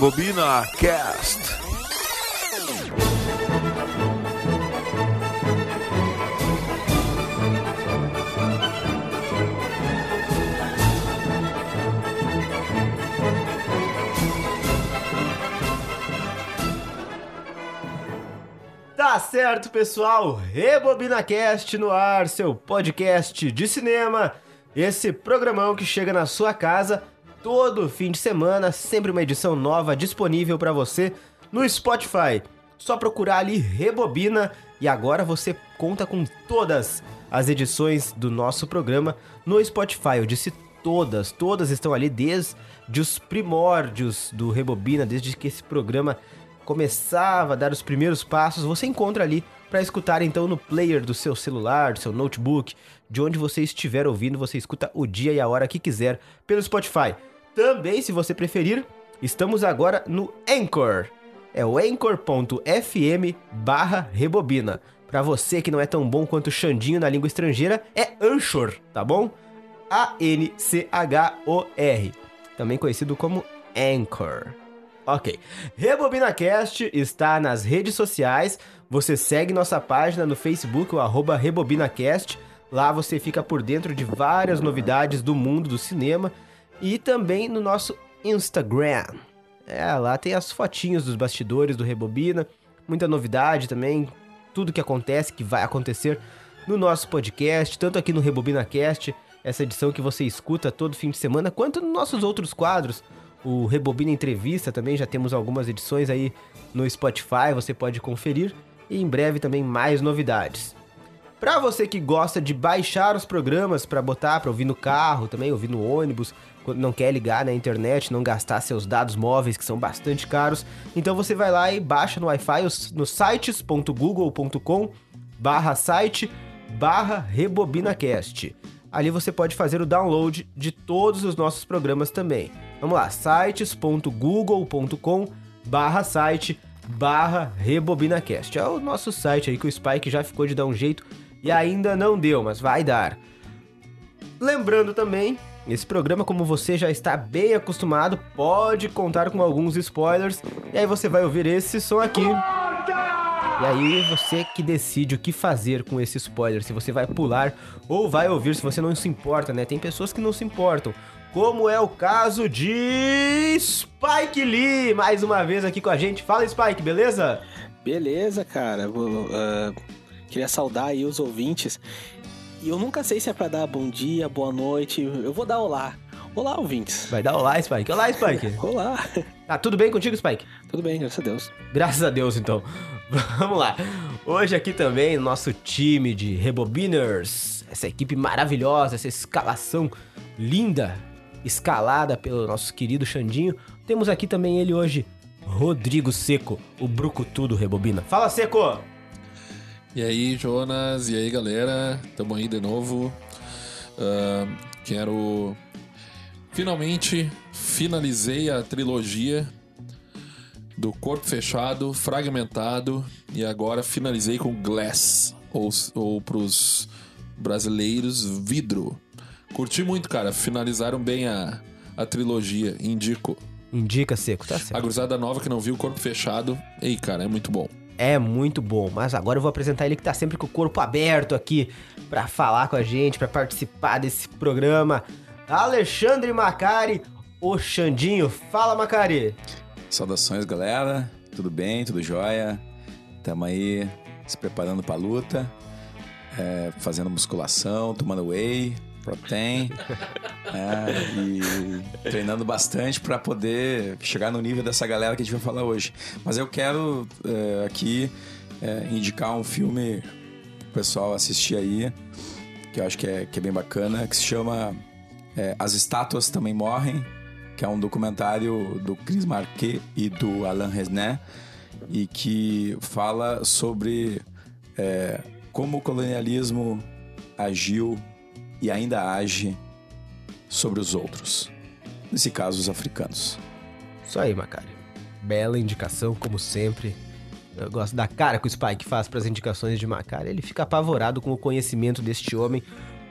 Rebobina Cast. Tá certo, pessoal. Rebobina Cast no ar, seu podcast de cinema. Esse programão que chega na sua casa todo fim de semana, sempre uma edição nova disponível para você no Spotify. Só procurar ali Rebobina e agora você conta com todas as edições do nosso programa no Spotify. Eu disse todas, todas estão ali desde os primórdios do Rebobina, desde que esse programa começava a dar os primeiros passos, você encontra ali para escutar então no player do seu celular, do seu notebook, de onde você estiver ouvindo, você escuta o dia e a hora que quiser pelo Spotify. Também, se você preferir, estamos agora no Anchor. É o anchor.fm barra rebobina. Pra você que não é tão bom quanto Xandinho na língua estrangeira, é Anchor, tá bom? A-N-C-H-O-R. Também conhecido como Anchor. Ok. RebobinaCast está nas redes sociais. Você segue nossa página no Facebook, o arroba RebobinaCast. Lá você fica por dentro de várias novidades do mundo do cinema. E também no nosso Instagram. É, lá tem as fotinhos dos bastidores do Rebobina. Muita novidade também. Tudo que acontece, que vai acontecer no nosso podcast, tanto aqui no RebobinaCast, essa edição que você escuta todo fim de semana, quanto nos nossos outros quadros o Rebobina Entrevista também, já temos algumas edições aí no Spotify, você pode conferir. E em breve também mais novidades. Para você que gosta de baixar os programas para botar para ouvir no carro, também ouvir no ônibus, quando não quer ligar na internet, não gastar seus dados móveis que são bastante caros, então você vai lá e baixa no Wi-Fi no sites.google.com barra site barra rebobinacast. Ali você pode fazer o download de todos os nossos programas também. Vamos lá, sites.google.com barra site barra rebobinacast. É o nosso site aí que o Spike já ficou de dar um jeito e ainda não deu, mas vai dar. Lembrando também, esse programa, como você já está bem acostumado, pode contar com alguns spoilers. E aí você vai ouvir esse som aqui. E aí você que decide o que fazer com esse spoiler, se você vai pular ou vai ouvir se você não se importa, né? Tem pessoas que não se importam como é o caso de Spike Lee, mais uma vez aqui com a gente. Fala, Spike, beleza? Beleza, cara. Uh, queria saudar aí os ouvintes. E eu nunca sei se é pra dar bom dia, boa noite. Eu vou dar olá. Olá, ouvintes. Vai dar olá, Spike. Olá, Spike. olá. Tá tudo bem contigo, Spike? Tudo bem, graças a Deus. Graças a Deus, então. Vamos lá. Hoje aqui também, nosso time de Rebobiners. Essa equipe maravilhosa, essa escalação linda escalada pelo nosso querido Xandinho. Temos aqui também ele hoje, Rodrigo Seco, o brucutu do Rebobina. Fala, Seco! E aí, Jonas? E aí, galera? Tamo aí de novo. Uh, quero... Finalmente, finalizei a trilogia do Corpo Fechado, Fragmentado e agora finalizei com Glass, ou, ou pros brasileiros, Vidro. Curti muito, cara. Finalizaram bem a, a trilogia. Indico. Indica, Seco, tá certo. A Cruzada Nova que não viu o corpo fechado. Ei, cara, é muito bom. É muito bom, mas agora eu vou apresentar ele que tá sempre com o corpo aberto aqui para falar com a gente, para participar desse programa. Alexandre Macari, o Xandinho. Fala, Macari. Saudações, galera. Tudo bem? Tudo jóia? Tamo aí se preparando pra luta, é, fazendo musculação, tomando whey, protein é, e treinando bastante para poder chegar no nível dessa galera que a gente vai falar hoje. Mas eu quero é, aqui é, indicar um filme pro pessoal assistir aí, que eu acho que é, que é bem bacana, que se chama é, As Estátuas Também Morrem, que é um documentário do Chris Marquet e do Alain Resnais, e que fala sobre como o colonialismo agiu e ainda age sobre os outros. Nesse caso, os africanos. Isso aí, Macari. Bela indicação, como sempre. Eu gosto da cara que o Spike faz para as indicações de Macari. Ele fica apavorado com o conhecimento deste homem,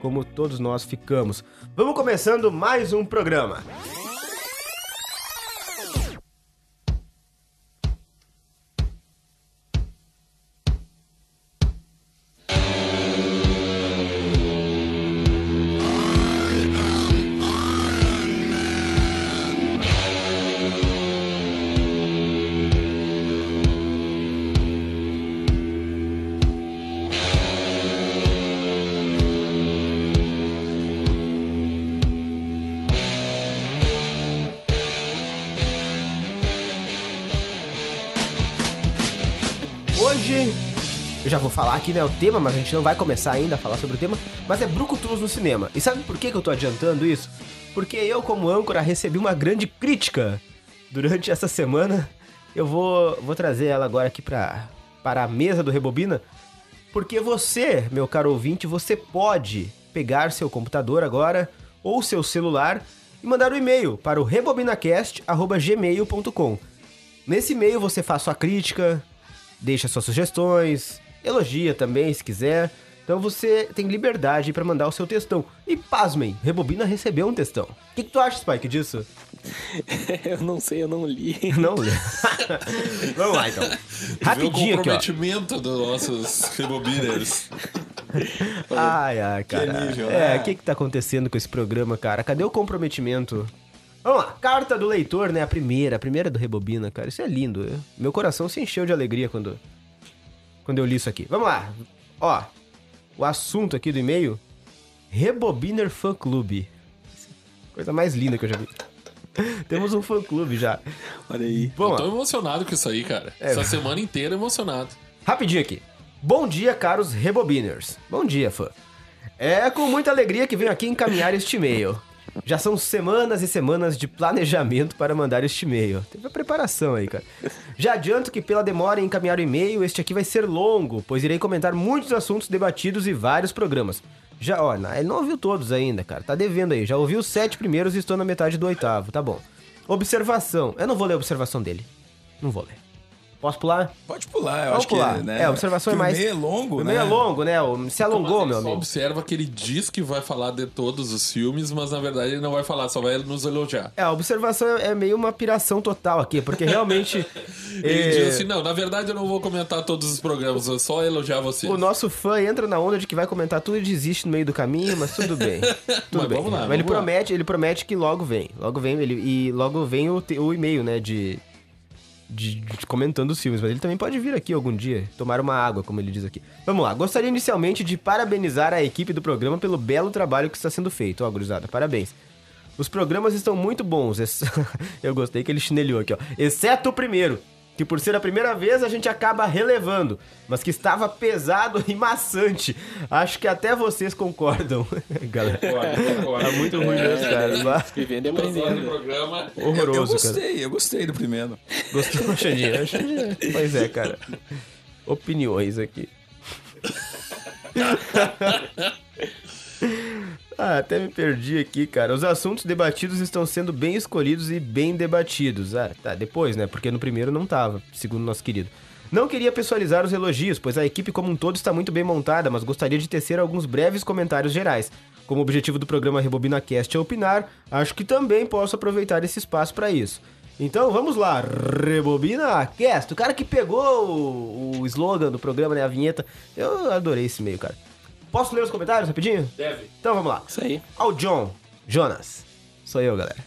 como todos nós ficamos. Vamos começando mais um programa. Já vou falar aqui, né, o tema, mas a gente não vai começar ainda a falar sobre o tema, mas é Brucutus no cinema. E sabe por que, que eu tô adiantando isso? Porque eu, como âncora, recebi uma grande crítica durante essa semana. Eu vou, vou trazer ela agora aqui pra, para a mesa do Rebobina. Porque você, meu caro ouvinte, você pode pegar seu computador agora ou seu celular e mandar um e-mail para o rebobinacast.gmail.com. Nesse e-mail você faz sua crítica, deixa suas sugestões, elogia também se quiser. Então você tem liberdade para mandar o seu textão. E pasmem, Rebobina recebeu um textão. O que, que tu acha, Spike, disso? eu não sei, eu não li. Não lê. Vamos lá, então. Rapidinho aqui, ó. comprometimento dos nossos rebobiners. Ai, ai, cara. nível, é, né? o que que tá acontecendo com esse programa, cara? Cadê o comprometimento? Vamos lá, carta do leitor, né? A primeira, a primeira do Rebobina, cara. Isso é lindo. eu- Meu coração se encheu de alegria quando, quando eu li isso aqui. Vamos lá. Ó, o assunto aqui do e-mail: Rebobiner Fã Clube. Coisa mais linda que eu já vi. Temos um fã clube já. Olha aí. Vamos Tô lá. emocionado com isso aí, cara. É. Essa semana inteira emocionado. Rapidinho aqui. Bom dia, caros Rebobiners. Bom dia, fã. É com muita alegria que venho aqui encaminhar este e-mail. Já são semanas e semanas de planejamento para mandar este e-mail. Teve a preparação aí, cara. Já adianto que pela demora em encaminhar o e-mail, este aqui vai ser longo, pois irei comentar muitos assuntos debatidos e vários programas. Já, ó, ele não ouviu todos ainda, cara. Tá devendo aí. Já ouviu os sete primeiros e estou na metade do oitavo. Tá bom. Observação. Eu não vou ler a observação dele. Não vou ler. Posso pular? Pode pular, eu Vamos acho pular. que. Né, É, a observação é mais. O meio é longo, o né? meio é longo, né? O- Se alongou, Mas meu ele só amigo. observa que ele diz que vai falar de todos os filmes, mas na verdade ele não vai falar, só vai nos elogiar. É, a observação é meio uma piração total aqui, porque realmente. Ele é, diz assim: não, na verdade eu não vou comentar todos os programas, eu só elogiar você. O nosso fã entra na onda de que vai comentar tudo e desiste no meio do caminho, mas tudo bem. Tudo Mas bem. vamos lá, mas ele vamos lá. promete, ele promete que logo vem. Logo vem ele e logo vem o, o e-mail, né, de, de, de comentando os filmes, mas ele também pode vir aqui algum dia, tomar uma água, como ele diz aqui. Vamos lá. Gostaria inicialmente de parabenizar a equipe do programa pelo belo trabalho que está sendo feito, ó, gurizada. Parabéns. Os programas estão muito bons. Eu gostei que ele chinelhou aqui, ó. Exceto o primeiro, que por ser a primeira vez a gente acaba relevando, mas que estava pesado e maçante. Acho que até vocês concordam, galera. Tá muito ruim mesmo, cara. Mas- Vivendo e aprendendo. programa. Eu, eu Horroroso, cara. gostei, eu gostei do primeiro. Gostou, Xandinha? Xandinha. Pois é, cara. Opiniões aqui. Ah, até me perdi aqui, cara. Os assuntos debatidos estão sendo bem escolhidos e bem debatidos. Ah, tá, depois, né? Porque no primeiro não tava, segundo nosso querido. Não queria pessoalizar os elogios, pois a equipe como um todo está muito bem montada, mas gostaria de tecer alguns breves comentários gerais. Como objetivo do programa Rebobina Cast é opinar, acho que também posso aproveitar esse espaço para isso. Então vamos lá, Rebobina Cast, o cara que pegou o, o slogan do programa, né, a vinheta. Eu adorei esse meio, cara. Posso ler os comentários rapidinho? Deve. Então vamos lá. Isso aí. Ao John, Jonas. Sou eu, galera.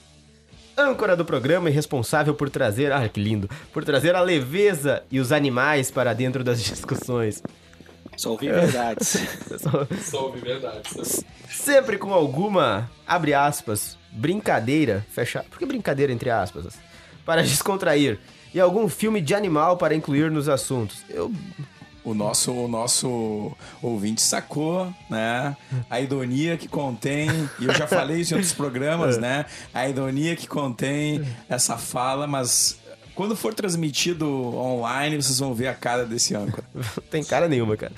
Âncora do programa e responsável por trazer, ah, que lindo, por trazer a leveza e os animais para dentro das discussões. Só ouvi verdades. Soube, verdade. Sempre com alguma, abre aspas, brincadeira, fecha, por que brincadeira entre aspas? Para descontrair. E algum filme de animal para incluir nos assuntos. Eu O nosso, o nosso ouvinte sacou, né? A ironia que contém, e eu já falei isso em outros programas, né? A ironia que contém essa fala, mas quando for transmitido online, vocês vão ver a cara desse âncora. Não tem cara nenhuma, cara.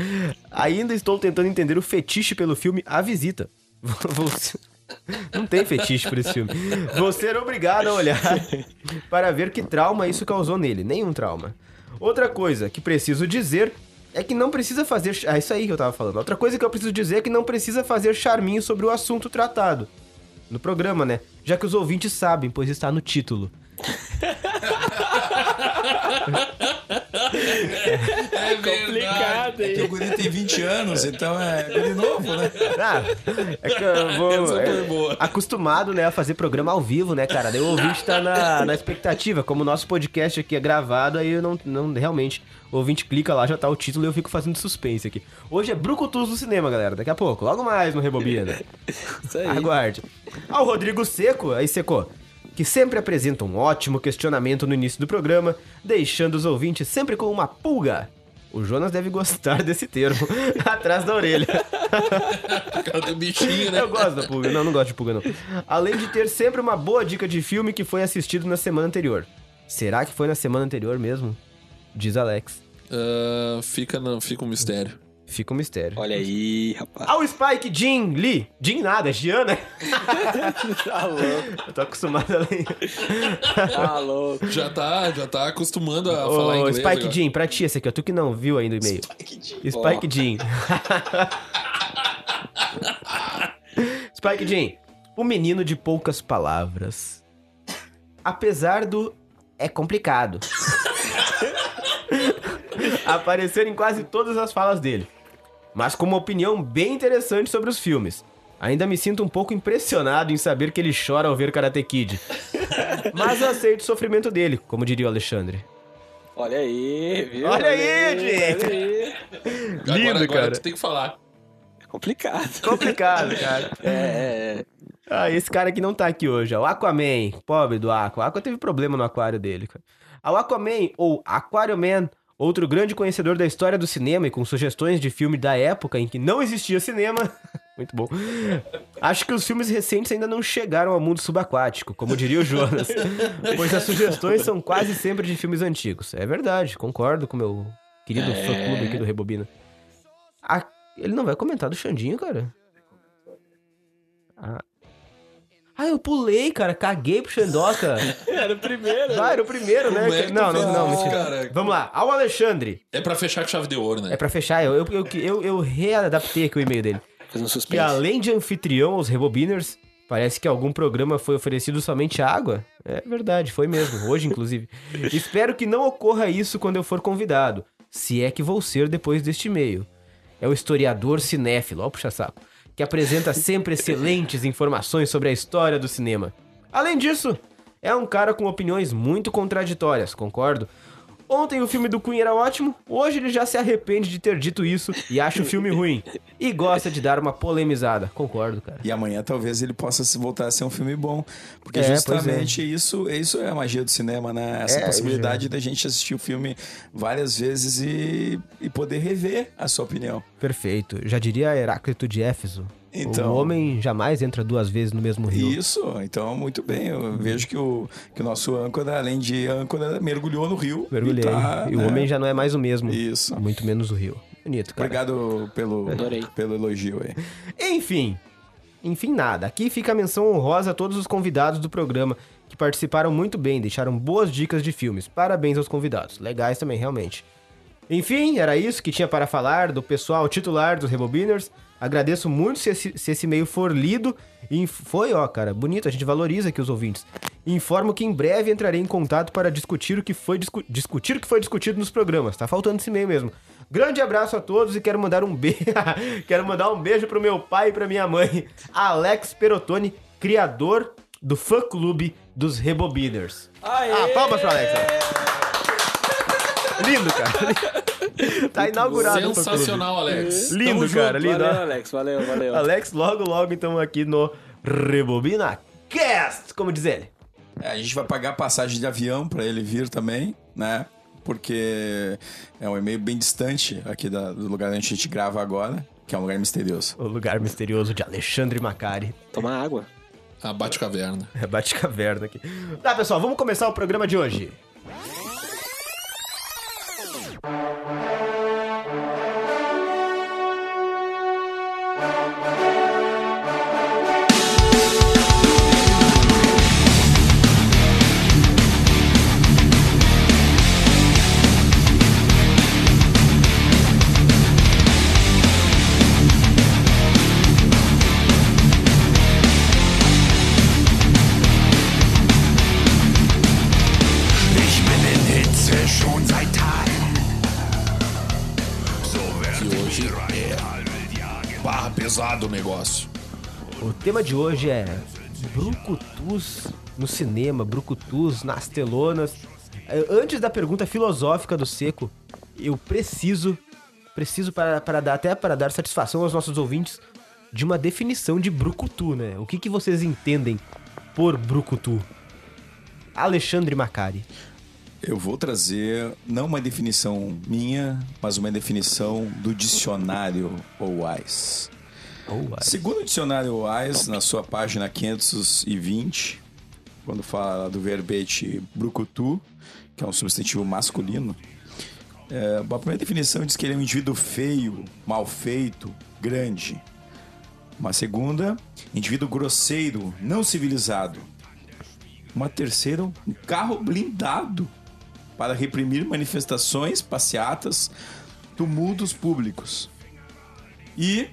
Ainda estou tentando entender o fetiche pelo filme A Visita. Não tem fetiche por esse filme. Vou ser obrigado a olhar para ver que trauma isso causou nele. Nenhum trauma. Outra coisa que preciso dizer é que não precisa fazer. Ah, isso aí que eu tava falando. Outra coisa que eu preciso dizer é que não precisa fazer charminho sobre o assunto tratado. No programa, né? Já que os ouvintes sabem, pois está no título. É Complicado, É que o hein? guri tem 20 anos, então é guri novo, né? Ah, é que eu vou. É, boa. acostumado, né, a fazer programa ao vivo, né, cara? Daí o ouvinte tá na, na expectativa. Como o nosso podcast aqui é gravado, aí eu não, não realmente. O ouvinte clica lá, já tá o título e eu fico fazendo suspense aqui. Hoje é Brucutus no cinema, galera. Daqui a pouco, logo mais no Rebobina. Isso aí. Aguarde. Ao Rodrigo Seco, aí Seco, que sempre apresenta um ótimo questionamento no início do programa, deixando os ouvintes sempre com uma pulga. O Jonas deve gostar desse termo. Atrás da orelha. Por causa do bichinho, né? Eu gosto da pulga. Não, não gosto de pulga, não. Além de ter sempre uma boa dica de filme que foi assistido na semana anterior. Será que foi na semana anterior mesmo? Diz Alex. Ah, fica, no, fica um mistério. Fica um mistério. Olha aí, rapaz. Ah, o Spike Jin Lee. Jin nada, é Gian, né? Tá louco, Eu tô acostumado a ler. tá louco. Já tá, já tá acostumando a falar Ô, inglês. Spike agora. Jin, pra ti esse aqui, ó. Tu que não viu ainda o e-mail. Spike Jin. Spike Jin. O menino de poucas palavras. Apesar do... É complicado. Aparecer em quase todas as falas dele. Mas com uma opinião bem interessante sobre os filmes. Ainda me sinto um pouco impressionado em saber que ele chora ao ver Karate Kid. Mas aceito o sofrimento dele, como diria o Alexandre. Olha aí, viu? Olha aí, gente. Olha aí. Agora, Lindo, agora cara. tu tem que falar. É complicado. Complicado, cara. É, é, é. Ah, esse cara que não tá aqui hoje, ó. O Aquaman, pobre do Aqua. O Aqua teve problema no aquário dele, cara. Ah, O Aquaman, ou Aquario Man, outro grande conhecedor da história do cinema e com sugestões de filme da época em que não existia cinema. Muito bom. Acho que os filmes recentes ainda não chegaram ao mundo subaquático, como diria o Jonas. pois as sugestões são quase sempre de filmes antigos. É verdade, concordo com o meu querido fã-clube aqui do Rebobina. Ah, ele não vai comentar do Xandinho, cara? Ah. Ah, eu pulei, cara. Caguei pro Xandoca. Era o primeiro. Ah, era o primeiro, né? É não, não, não, mentira. cara? Vamos lá. Ao Alexandre. É pra fechar com chave de ouro, né? É pra fechar, eu, eu, eu, eu, eu readaptei aqui o e-mail dele. Fez um Que suspense. além de anfitrião aos Rebobiners, parece que algum programa foi oferecido somente água. É verdade, foi mesmo. Hoje, inclusive. Espero que não ocorra isso quando eu for convidado. Se é que vou ser depois deste e-mail. É o historiador cinéfilo, ó, puxa saco, que apresenta sempre excelentes informações sobre a história do cinema. Além disso, é um cara com opiniões muito contraditórias, concordo. Ontem o filme do Queen era ótimo, hoje ele já se arrepende de ter dito isso e acha o filme ruim. E gosta de dar uma polemizada. Concordo, cara. E amanhã talvez ele possa se voltar a ser um filme bom. Porque É, justamente isso, isso é a magia do cinema, né? Essa É, possibilidade da gente assistir o filme várias vezes e, e poder rever a sua opinião. Perfeito. Já diria Heráclito de Éfeso. Então- O homem jamais entra duas vezes no mesmo rio. Isso, então muito bem. Eu vejo que o, que o nosso âncora, além de âncora, mergulhou no rio. Mergulhei. E, tá, e o né? homem já não é mais o mesmo. Isso. Muito menos o rio. Bonito, cara. Obrigado pelo, Adorei. pelo elogio aí. Enfim. Enfim, nada. Aqui fica a menção honrosa a todos os convidados do programa que participaram muito bem, deixaram boas dicas de filmes. Parabéns aos convidados. Legais também, realmente. Enfim, era isso que tinha para falar do pessoal titular dos Rebobiners. Agradeço muito se esse, se esse e-mail for lido. E foi, ó, cara, bonito, a gente valoriza aqui os ouvintes. Informo que em breve entrarei em contato para discutir o que foi discu- discutir o que foi discutido nos programas. Tá faltando esse e-mail mesmo. Grande abraço a todos e quero mandar um beijo. quero mandar um beijo pro meu pai e pra minha mãe, Alex Perotoni, criador do fã clube dos Rebobiners. Aê! Ah, palmas pro Alex. ó. Lindo, cara. tá inaugurado. Sensacional, Alex. Lindo, Tamo cara, junto. lindo. Valeu. Alex. Valeu, valeu. Alex, logo, logo, então aqui no Rebobina Cast, como diz ele. É, a gente vai pagar passagem de avião para ele vir também, né? Porque é um e-mail bem distante aqui da- do lugar onde a gente grava agora, que é um lugar misterioso. O lugar misterioso de Alexandre Macari. Tomar água. A Bate-Caverna. É bate-caverna aqui. Tá, pessoal, vamos começar o programa de hoje. you. O tema de hoje é Brucutus no cinema, Brucutus nas telonas. É, Antes da pergunta filosófica do Seco, eu preciso, preciso para, para dar, até para dar satisfação aos nossos ouvintes, de uma definição de Brucutu, né? O que, que vocês entendem por Brucutu? Alexandre Macari. Eu vou trazer não uma definição minha, mas uma definição do dicionário OWISE. Segundo o dicionário OWISE, na sua página 520, quando fala do verbete brucutu, que é um substantivo masculino, é, a primeira definição diz que ele é um indivíduo feio, mal feito, grande. Uma segunda, indivíduo grosseiro, não civilizado. Uma terceira, um carro blindado para reprimir manifestações, passeatas, tumultos públicos. E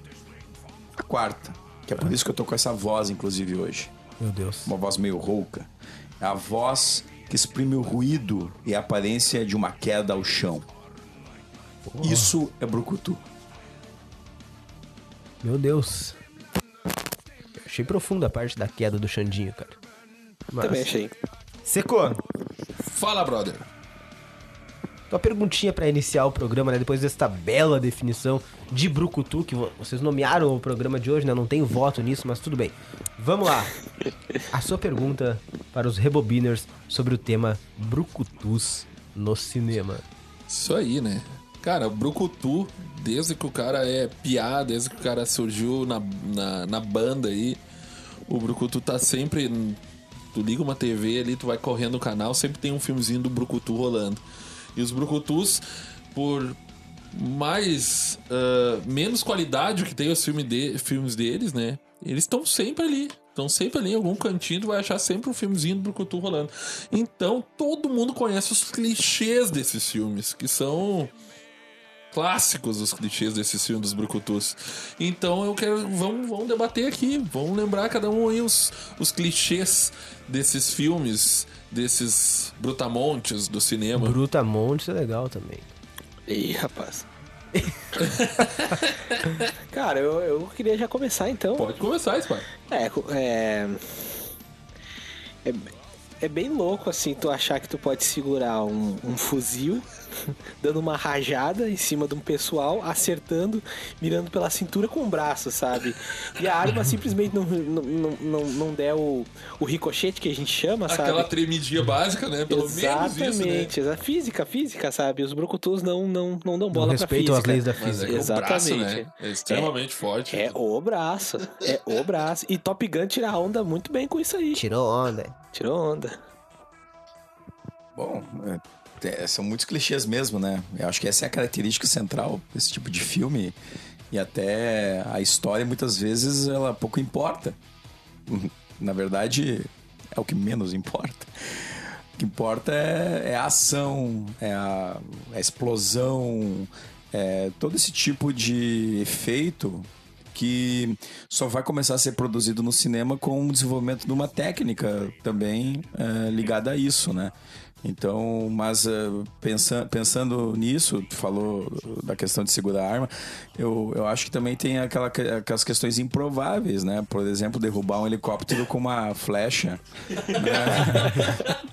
a quarta, que é por isso que eu tô com essa voz, inclusive, hoje. Meu Deus. Uma voz meio rouca. É a voz que exprime o ruído e a aparência de uma queda ao chão. Isso é brucutu. Meu Deus. Achei profunda a parte da queda do Xandinho, cara. Mas... Também achei. Secou. Fala, brother. Tua perguntinha pra iniciar o programa, né? Depois desta bela definição de Brucutu, que vo- vocês nomearam o programa de hoje, né? Não tenho voto nisso, mas tudo bem. Vamos lá. A sua pergunta para os Rebobiners sobre o tema Brucutus no cinema. Isso aí, né? Cara, o Brucutu, desde que o cara é piá, desde que o cara surgiu na, na, na banda aí, o Brucutu tá sempre. Tu liga uma TV ali, tu vai correndo no canal, sempre tem um filmezinho do Brucutu rolando. E os Brucutus, por mais. ah, menos qualidade que tem os filme de, filmes deles, né? Eles estão sempre ali. Estão sempre ali em algum cantinho, vai achar sempre um filmezinho do Brucutu rolando. Então, todo mundo conhece os clichês desses filmes, que são clássicos os clichês desses filmes dos brucutus. Então eu quero. Vamos, vamos debater aqui. Vamos lembrar cada um aí os, os clichês desses filmes, desses brutamontes do cinema. Brutamontes é legal também. Ih, rapaz. Cara, eu, eu queria já começar então. Pode começar, Spy. É, é, é. É bem louco assim tu achar que tu pode segurar um, um fuzil, dando uma rajada em cima de um pessoal, acertando, mirando pela cintura com o braço, sabe? E a arma simplesmente não, não, não, não, der o, o ricochete que a gente chama, sabe? Aquela tremidinha básica, né? Pelo menos isso, né? Exatamente, física, física, sabe? Os brucutus não, não, não dão bola Não pra respeitam física. as leis da Mas é física. que o braço, Exatamente. né? É extremamente forte. É o braço, é o braço. E Top Gun tira a onda muito bem com isso aí. Tirou onda. Tirou onda. Bom, é, é, são muitos clichês mesmo, né? Eu acho que essa é a característica central desse tipo de filme. E até a história, muitas vezes, ela pouco importa. Na verdade, é o que menos importa. O que importa é, é a ação, é a, a explosão, é todo esse tipo de efeito que só vai começar a ser produzido no cinema com o desenvolvimento de uma técnica também é, ligada a isso, né? Então, mas é, pensa, pensando nisso, tu falou da questão de segurar a arma, eu, eu acho que também tem aquela, aquelas questões improváveis, né? Por exemplo, derrubar um helicóptero com uma flecha. né?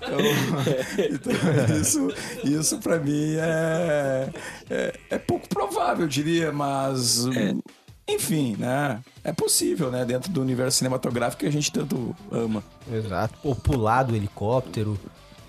Então, então, isso, isso para mim é, é, é pouco provável, eu diria, mas. Enfim, né? É possível, né? Dentro do universo cinematográfico que a gente tanto ama. Exato. Ou pular do helicóptero.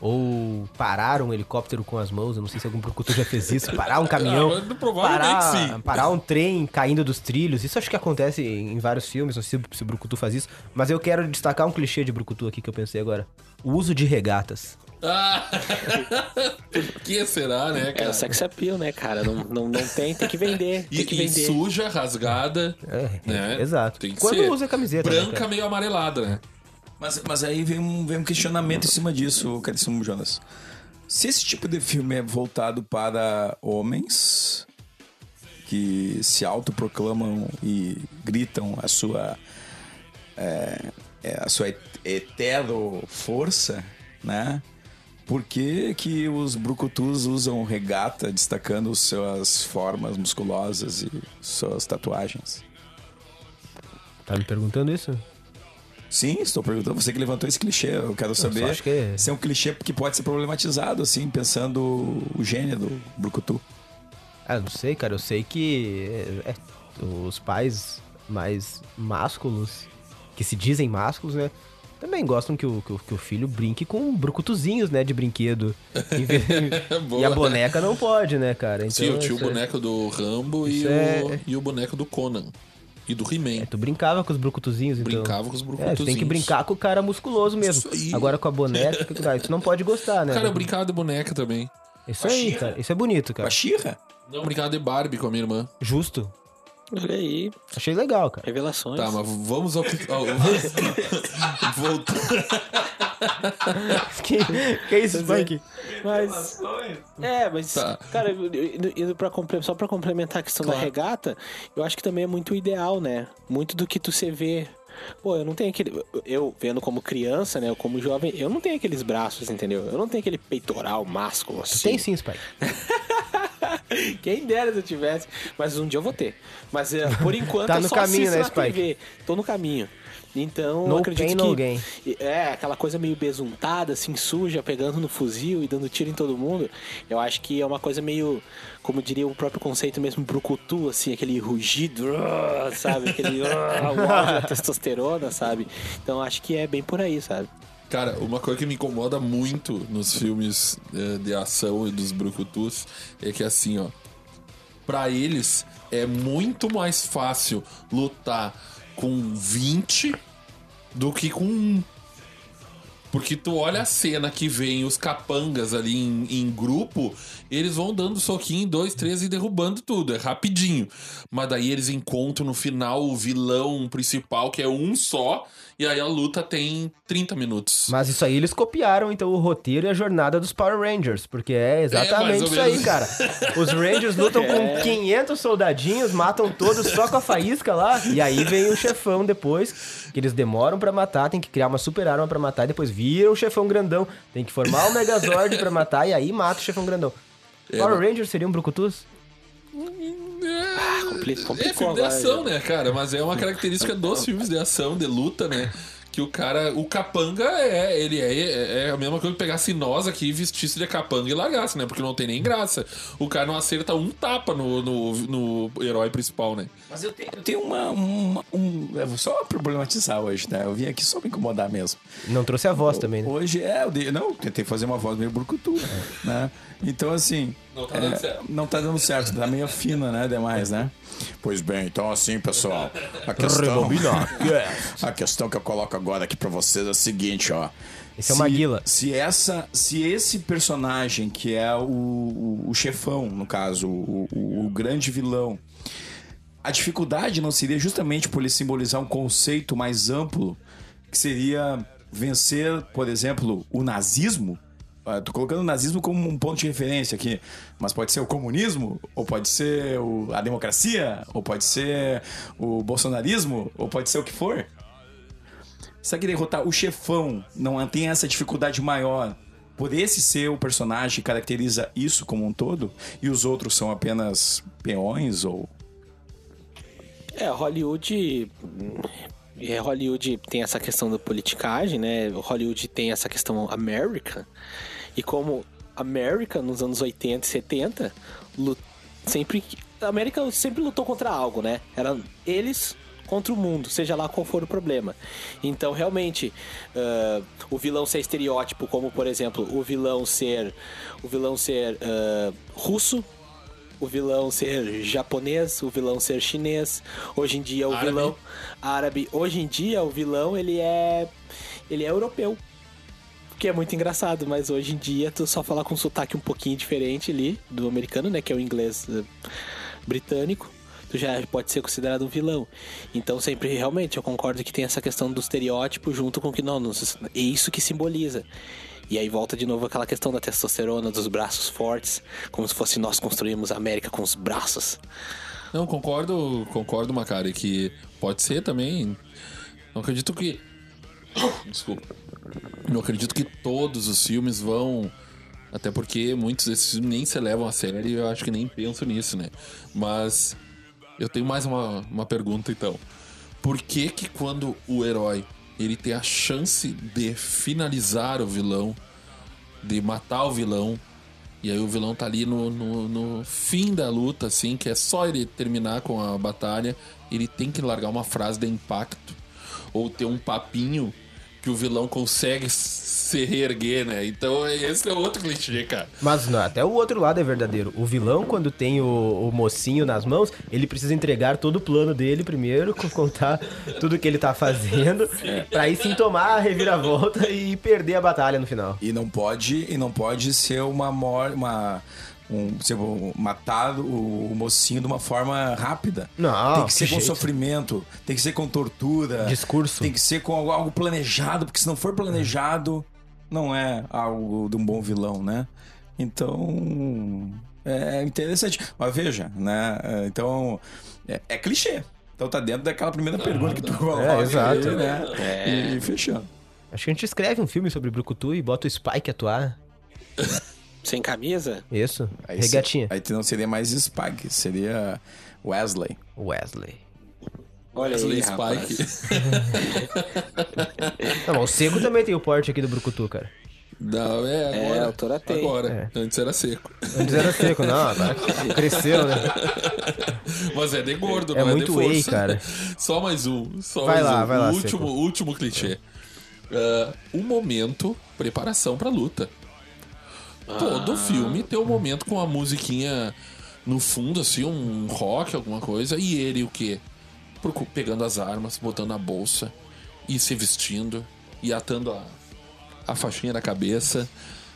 Ou parar um helicóptero com as mãos. Eu não sei se algum brucutu já fez isso. Parar um caminhão. Ah, mas provavelmente parar, sim. parar um trem caindo dos trilhos. Isso acho que acontece em vários filmes. Não sei se, o brucutu faz isso. Mas eu quero destacar um clichê de brucutu aqui que eu pensei agora. O uso de regatas. Ah, por que será, né, É cara? o sex appeal, né, cara? Não, não, não tem, tem que vender. Tem E, que e vender. suja, rasgada, É, né? exato. Tem que Quando ser usa camiseta. né, branca cara? meio amarelada, né? Mas, mas aí vem um, vem um questionamento em cima disso, caríssimo Jonas. Se esse tipo de filme é voltado para homens que se autoproclamam e gritam a sua é, é, a sua et- hetero força, né? Por que, que os brucutus usam regata destacando suas formas musculosas e suas tatuagens? Tá me perguntando isso? Sim, estou perguntando. Você que levantou esse clichê. Eu quero saber acho que é- se é um clichê que pode ser problematizado, assim, pensando o gênio do Brucutu. Ah, não sei, cara. Eu sei que é, é, os pais mais másculos, que se dizem másculos, né? Também gostam que o, que o, que o filho brinque com brucutuzinhos, né, de brinquedo. E a boneca não pode, né, cara? Então, Sim, eu tinha o é- boneco do Rambo e, Isso o, é- e o boneco do Conan. E do He-Man. É, tu brincava com os brucutuzinhos, então. Brincava com os É, tu tem brucutuzinhos. que brincar com o cara musculoso mesmo. Isso aí. Agora com a boneca, que- tu não pode gostar, né? Cara, eu brincava de boneca também. Isso aí, cara. Isso é bonito, cara. Xirra? Não, eu brincava de Barbie com a minha irmã. Justo. Olha aí, Achei legal, cara. revelações. Tá, mas vamos ao... ao... Voltar. que, que isso, Spike? Mas. É, mas. Tá. Cara, indo, pra, só pra complementar a questão da regata, eu acho que também é muito ideal, né? Muito do que tu se vê. Pô, eu não tenho aquele. Eu, vendo como criança, né? Eu como jovem, eu não tenho aqueles braços, entendeu? Eu não tenho aquele peitoral másculo assim. Tem sim, Spike. Quem dera se eu tivesse. Mas um dia eu vou ter. Mas é, por enquanto Tá eu no só caminho, assisto né, na Spike? TV. Tô no caminho. Então, No eu acredito pain, que no gain. é aquela coisa meio besuntada, assim, suja, pegando no fuzil e dando tiro em todo mundo. Eu acho que é uma coisa meio, como diria o próprio conceito mesmo, brucutu, assim, aquele rugido, sabe? Aquele da testosterona, sabe? Então acho que é bem por aí, sabe? Cara, uma coisa que me incomoda muito nos filmes eh, de ação e dos brucutus é que assim, ó, Pra eles é muito mais fácil lutar com 20 do que com um. Porque tu olha a cena que vem os capangas ali em, em grupo, eles vão dando soquinho, dois, três e derrubando tudo. É rapidinho. Mas daí eles encontram no final o vilão principal, que é um só, e aí a luta tem 30 minutos. Mas isso aí eles copiaram, então, o roteiro e a jornada dos Power Rangers. Porque é mais exatamente ou isso aí, menos. cara. Os Rangers lutam com 500 soldadinhos, matam todos só com a faísca lá. E aí vem o chefão depois, que eles demoram pra matar, tem que criar uma super arma pra matar, e depois vira o chefão grandão. Tem que formar o Megazord pra matar, e aí mata o chefão grandão. É, Power mas- Rangers seriam brucutus? É, compli- é complicou filme de ação, né, cara? Mas é uma característica dos filmes de ação, de luta, né? Que o cara, o capanga é, ele é, é a mesma coisa que pegasse nós aqui, vestisse de capanga e largasse, né? Porque não tem nem graça. O cara não acerta um tapa no, no, no herói principal, né? Mas eu tenho, eu tenho uma, uma- um. Eu vou só problematizar hoje, né? Eu vim aqui só me incomodar mesmo. Não trouxe a voz também, né? Hoje é, eu dei- não, tentei fazer uma voz meio brucutu, né? Então, assim. Não tá dando é, certo. Não tá dando certo, tá meio fina, né? Demais, né? Pois bem, então assim, pessoal. A questão, a questão que eu coloco agora aqui pra vocês é a seguinte, ó. Esse é o Se- Maguila. Se essa, se esse personagem que é o, o, o chefão, no caso, o, o- o grande vilão, a dificuldade não seria justamente por ele simbolizar um conceito mais amplo, que seria vencer, por exemplo, o nazismo? Ah, Tô colocando o nazismo como um ponto de referência aqui, mas pode ser o comunismo, ou pode ser o- a democracia, ou pode ser o bolsonarismo, ou pode ser o que for. Será que derrotar o chefão não tem essa dificuldade maior por esse ser o personagem que caracteriza isso como um todo? E os outros são apenas peões ou. É, Hollywood. É, Hollywood tem essa questão da politicagem, né? Hollywood tem essa questão América. E como América nos anos 80 e 70, lu- sempre. A América sempre lutou contra algo, né? Era eles contra o mundo, seja lá qual for o problema. Então, realmente, ah, o vilão ser estereótipo, como por exemplo, o vilão ser. O vilão ser ah, russo, o vilão ser japonês, o vilão ser chinês. Hoje em dia o Árabe. vilão árabe. Hoje em dia o vilão ele é ele é europeu. Que é muito engraçado, mas hoje em dia tu só falar com um sotaque um pouquinho diferente ali do americano, né, que é o inglês eh, britânico, tu já pode ser considerado um vilão. Então sempre realmente eu concordo que tem essa questão do estereótipo junto com que não, não é isso que simboliza. E aí volta de novo aquela questão da testosterona, dos braços fortes, como se fosse nós construímos a América com os braços. Não, concordo, concordo, Macari, que pode ser também. Não acredito que. Desculpa. Não acredito que todos os filmes vão. Até porque muitos desses filmes nem se levam a sério e eu acho que nem penso nisso, né? Mas eu tenho mais uma, uma pergunta então. Por que que quando o herói ele tem a chance de finalizar o vilão, de matar o vilão, e aí o vilão tá ali no, no, no fim da luta, assim, que é só ele terminar com a batalha, ele tem que largar uma frase de impacto ou ter um papinho que o vilão consegue se reerguer, né? Então esse é outro clichê, cara. Mas não, até o outro lado é verdadeiro. O vilão, quando tem o, o mocinho nas mãos, ele precisa entregar todo o plano dele primeiro, co- contar tudo que ele tá fazendo, pra aí sim tomar a reviravolta e perder a batalha no final. E não pode, e não pode ser uma uma um, ser um- matar o, o mocinho de uma forma rápida. Não, tem que ser que com jeito. sofrimento, tem que ser com tortura. Discurso. Tem que ser com algo, algo planejado, porque se não for planejado, não é algo de um bom vilão, né? Então, é interessante. Mas veja, né? É, Então, é, é clichê. Então tá dentro daquela primeira pergunta que tu coloca, É, exato. aí, né? E, e fechando. Acho que a gente escreve um filme sobre Brucutu e bota o Spike atuar. Sem camisa? Isso. Aí Regatinha. se- Aí não seria mais Spike, seria Wesley. Wesley. Olha aí, Wesley rapaz. Spike. Não, mas o Seco também tem o porte aqui do Brucutu, cara. Não, é, agora. É, a autora tem. Agora. Antes era seco. Antes era seco, não, agora cresceu, né? Mas é de gordo, É não é muito de whey, força. cara. Só mais um. Só Vai mais lá, um. vai lá, último, Seco. último clichê. Ah, um momento, preparação pra luta. Todo filme tem um momento com a musiquinha no fundo, assim, um rock, alguma coisa. E ele o quê? Pegando as armas, botando na bolsa, e se vestindo, e atando a, a faixinha na cabeça,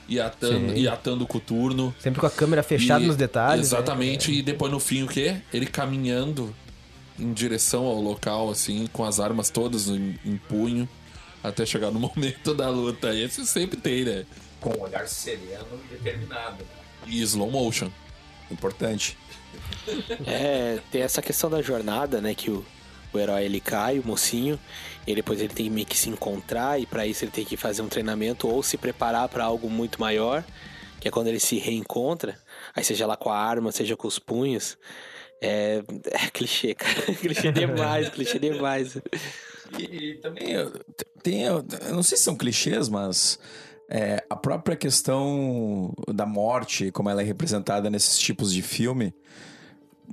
e atando, Sim. e atando o coturno. Sempre com a câmera fechada E- nos detalhes. né? Exatamente, e depois no fim o quê? Ele caminhando em direção ao local, assim, com as armas todas em, em punho, até chegar no momento da luta. Esse sempre tem, né? Com um olhar sereno e determinado. E slow motion. Importante. É, tem essa questão da jornada, né? Que o, o herói ele cai, o mocinho, e depois ele tem meio que se encontrar, e pra isso ele tem que fazer um treinamento ou se preparar pra algo muito maior, que é quando ele se reencontra, aí seja lá com a arma, seja com os punhos. É, é clichê, cara. clichê demais, clichê demais. E, e também tem, eu eu não sei se são clichês, mas é, a própria questão da morte, como ela é representada nesses tipos de filme,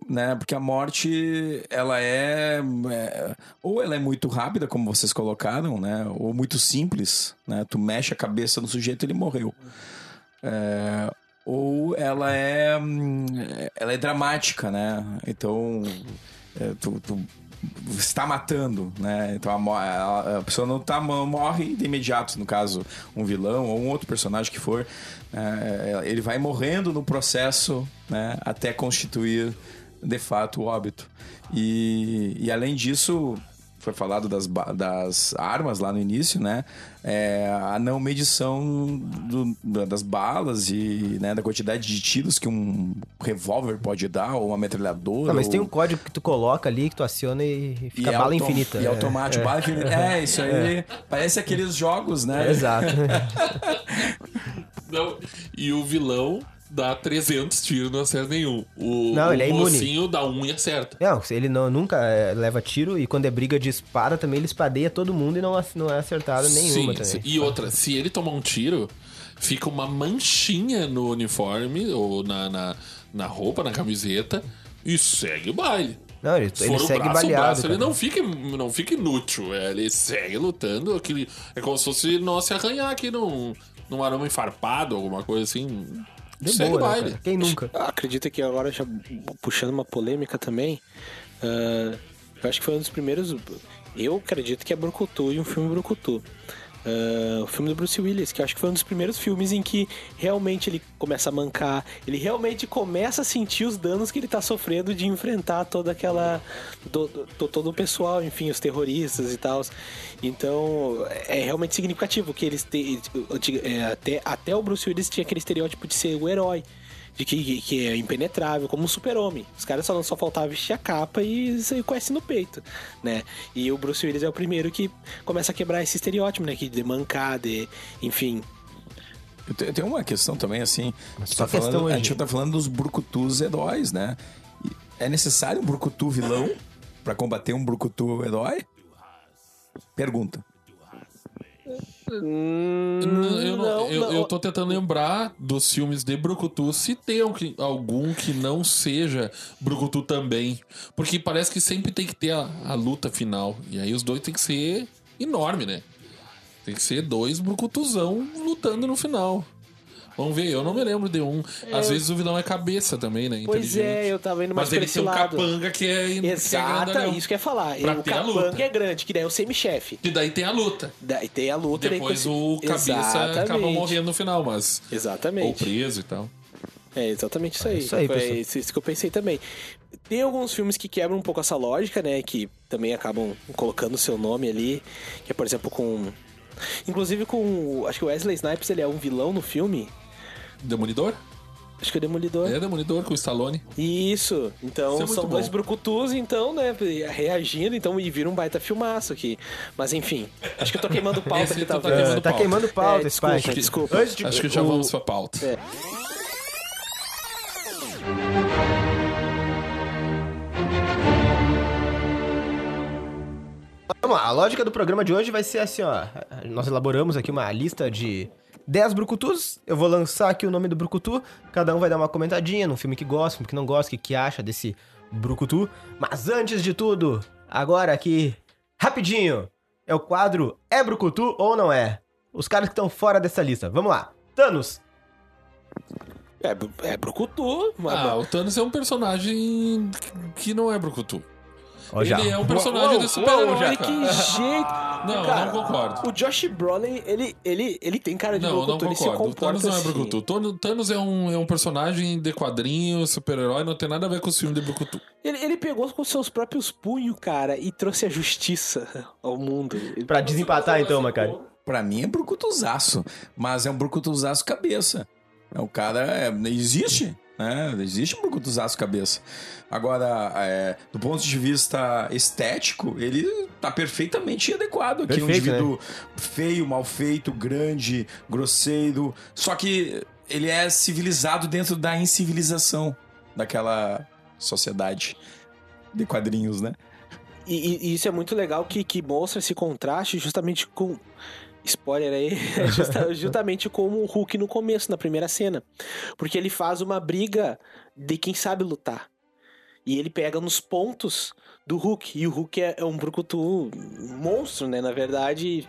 né? Porque a morte, ela é, é, ou ela é muito rápida, como vocês colocaram, né? Ou muito simples, né? Tu mexe a cabeça no sujeito, ele morreu. É, ou ela é, hum, ela é dramática, né? Então, é, tu, tu está matando, né? Então a, a- a pessoa não tá morre de imediato, no caso, um vilão ou um outro personagem que for, né? ele vai morrendo no processo, né? Até constituir de fato o óbito. E, e além disso, foi falado das, das armas lá no início, né? É, a não medição do- da- das balas e né, da quantidade de tiros que um revólver pode dar, ou uma metralhadora. Não, mas tem ou- um código que tu coloca ali, que tu aciona e fica é bala infinita. E É, automático, é. bala infinita. É, isso aí. Parece aqueles jogos, né? Exato. Não, e o vilão dá 300 tiros, não acerta nenhum. O, Não, o ele é imune. mocinho dá um e acerta. Não, ele não, nunca é, leva tiro e quando é briga de espada também ele espadeia todo mundo e não, não é acertado nenhuma Sim, também. E outra, se ele tomar um tiro, fica uma manchinha no uniforme ou na, na, na roupa, na camiseta e segue o baile. Não, ele, ele segue braço, o baleado. braço, ele não fica, não fica inútil. é, ele segue lutando. Aquele, é como se fosse não se arranhar aqui num, num arame farpado, alguma coisa assim. De segue boa, né? Quem nunca? Eu acredito que agora, já puxando uma polêmica também, ah, eu acho que foi um dos primeiros. Eu acredito que é Brucutu e um filme Brucutu. Ah, o filme do Bruce Willis, que acho que foi um dos primeiros filmes em que realmente ele começa a mancar, ele realmente começa a sentir os danos que ele tá sofrendo de enfrentar toda aquela. do- do- todo o pessoal, enfim, os terroristas e tal. Então, é realmente significativo que eles têm. é, até, até o Bruce Willis tinha aquele estereótipo de ser o herói de que, que é impenetrável, como um super-homem. Os caras só não só faltava vestir a capa e sair com esse no peito, né? E o Bruce Willis é o primeiro que começa a quebrar esse estereótipo, né? Que de mancar, de... Enfim... Tem uma questão também, assim. tá falando- questão a gente tá falando dos brucutus heróis, né? É necessário um brucutu vilão pra combater um brucutu herói? Pergunta. Hum, Eu, não- eu, eu tô tentando lembrar dos filmes de Brucutu se tem algum- algum que não seja Brucutu também. Porque parece que sempre tem que ter a, a luta final. E aí os dois tem que ser enorme, né? Tem que ser dois brucutuzão lutando no final. Vamos ver, eu não me lembro de um. Às vezes o vilão é cabeça também, né? Pois é, eu tava indo mais Mas ele tem um lado. capanga que é, que é isso que eu ia falar. Pra o ter a capanga é grande, que daí é o semi-chefe. E daí tem a luta. Daí tem a luta. Depois o cabeça Exatamente. acaba morrendo no final, mas. Ou Exatamente. preso e tal. É exatamente isso aí. isso aí, Foi pessoal. isso, isso que eu pensei também. Tem alguns filmes que quebram um pouco essa lógica, né? Que também acabam colocando o seu nome ali. Que é, por exemplo, com. Inclusive com. o- Acho que o Wesley Snipes ele é um vilão no filme. Demolidor? Acho que é o Demolidor. É Demolidor com o Stallone. Isso. Então Isso é são dois bom. brucutus, então, né? Reagindo, então, e vira um baita filmaço aqui. Mas enfim, acho que eu tô queimando pauta Esse aqui, tá talvez. queimando tá pauta. queimando pauta, É, desculpa, Spike. desculpa. Antes de- Acho que já o- vamos pra pauta. É. Vamos lá, a lógica do programa de hoje vai ser assim, ó. Nós elaboramos aqui uma lista de 10 brucutus. Eu vou lançar aqui o nome do brucutu. Cada um vai dar uma comentadinha num filme que gosta, filme que não gosta, o que, que acha desse brucutu. Mas antes de tudo, agora aqui, rapidinho, é o quadro É brucutu ou não é? Os caras que estão fora dessa lista. Vamos lá. Thanos. É, é brucutu. mas- Ah, o Thanos é um personagem que não é Brucutu. Ó, já. Ele é um personagem Uou, de super-herói, que jeito. Não, Cara, não concordo. O Josh Brolin, ele, ele, ele tem cara de Não, não ele se concordo. O Thanos não é assim. Brucutu. Thanos- Thanos é um, é um personagem de quadrinho, super-herói, não tem nada a ver com o filme de Brucutu. Ele, ele pegou com seus próprios punhos, cara, e trouxe a justiça ao mundo. Pra desempatar então, Macari. Pra mim é brucutuzaço, mas é um brucutuzaço cabeça. É um cara. é, existe, né? Existe um brucutuzaço cabeça. Agora, é, do ponto de vista estético, ele tá perfeitamente adequado. Aqui é um Perfeito, indivíduo feio, mal feito, grande, grosseiro. Só que ele é civilizado dentro da incivilização daquela sociedade de quadrinhos, né? E, e- e isso é muito legal que, que mostra esse contraste justamente com. Spoiler aí, justa- justamente como o Hulk no começo, na primeira cena. Porque ele faz uma briga de quem sabe lutar. E ele pega nos pontos do Hulk. E o Hulk é, é um brucutu monstro, né? Na verdade,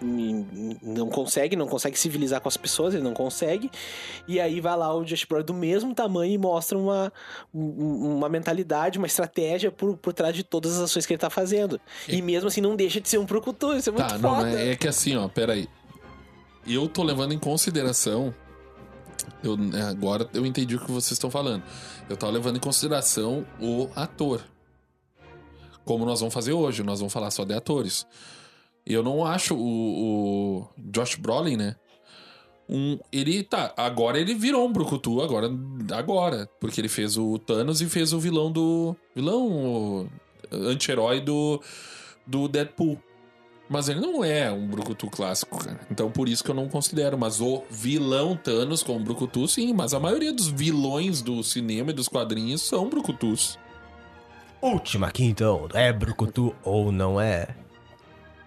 não consegue, não consegue civilizar com as pessoas, ele não consegue. E aí vai lá o Josh Brolin do mesmo tamanho e mostra uma, um- uma mentalidade, uma estratégia por, por trás de todas as ações que ele tá fazendo. E mesmo assim não deixa de ser um brucutu, isso é muito Tá, não, foda. é, é que assim, ó, peraí. Eu tô levando em consideração. Eu, é, agora eu entendi o que vocês estão falando. Eu tô levando em consideração o ator. Como nós vamos fazer hoje, nós vamos falar só de atores. Eu não acho o, o Josh Brolin, né? Um, ele tá. Agora ele virou um Brucutu, agora. Agora. Porque ele fez o Thanos e fez o vilão do. Vilão. Anti-herói do. Do Deadpool. Mas ele não é um Brucutu clássico, cara. Então por isso que eu não considero. Mas o vilão Thanos como Brucutu, sim. Mas a maioria dos vilões do cinema e dos quadrinhos são Brucutus. Última aqui então. É brucutu ou não é?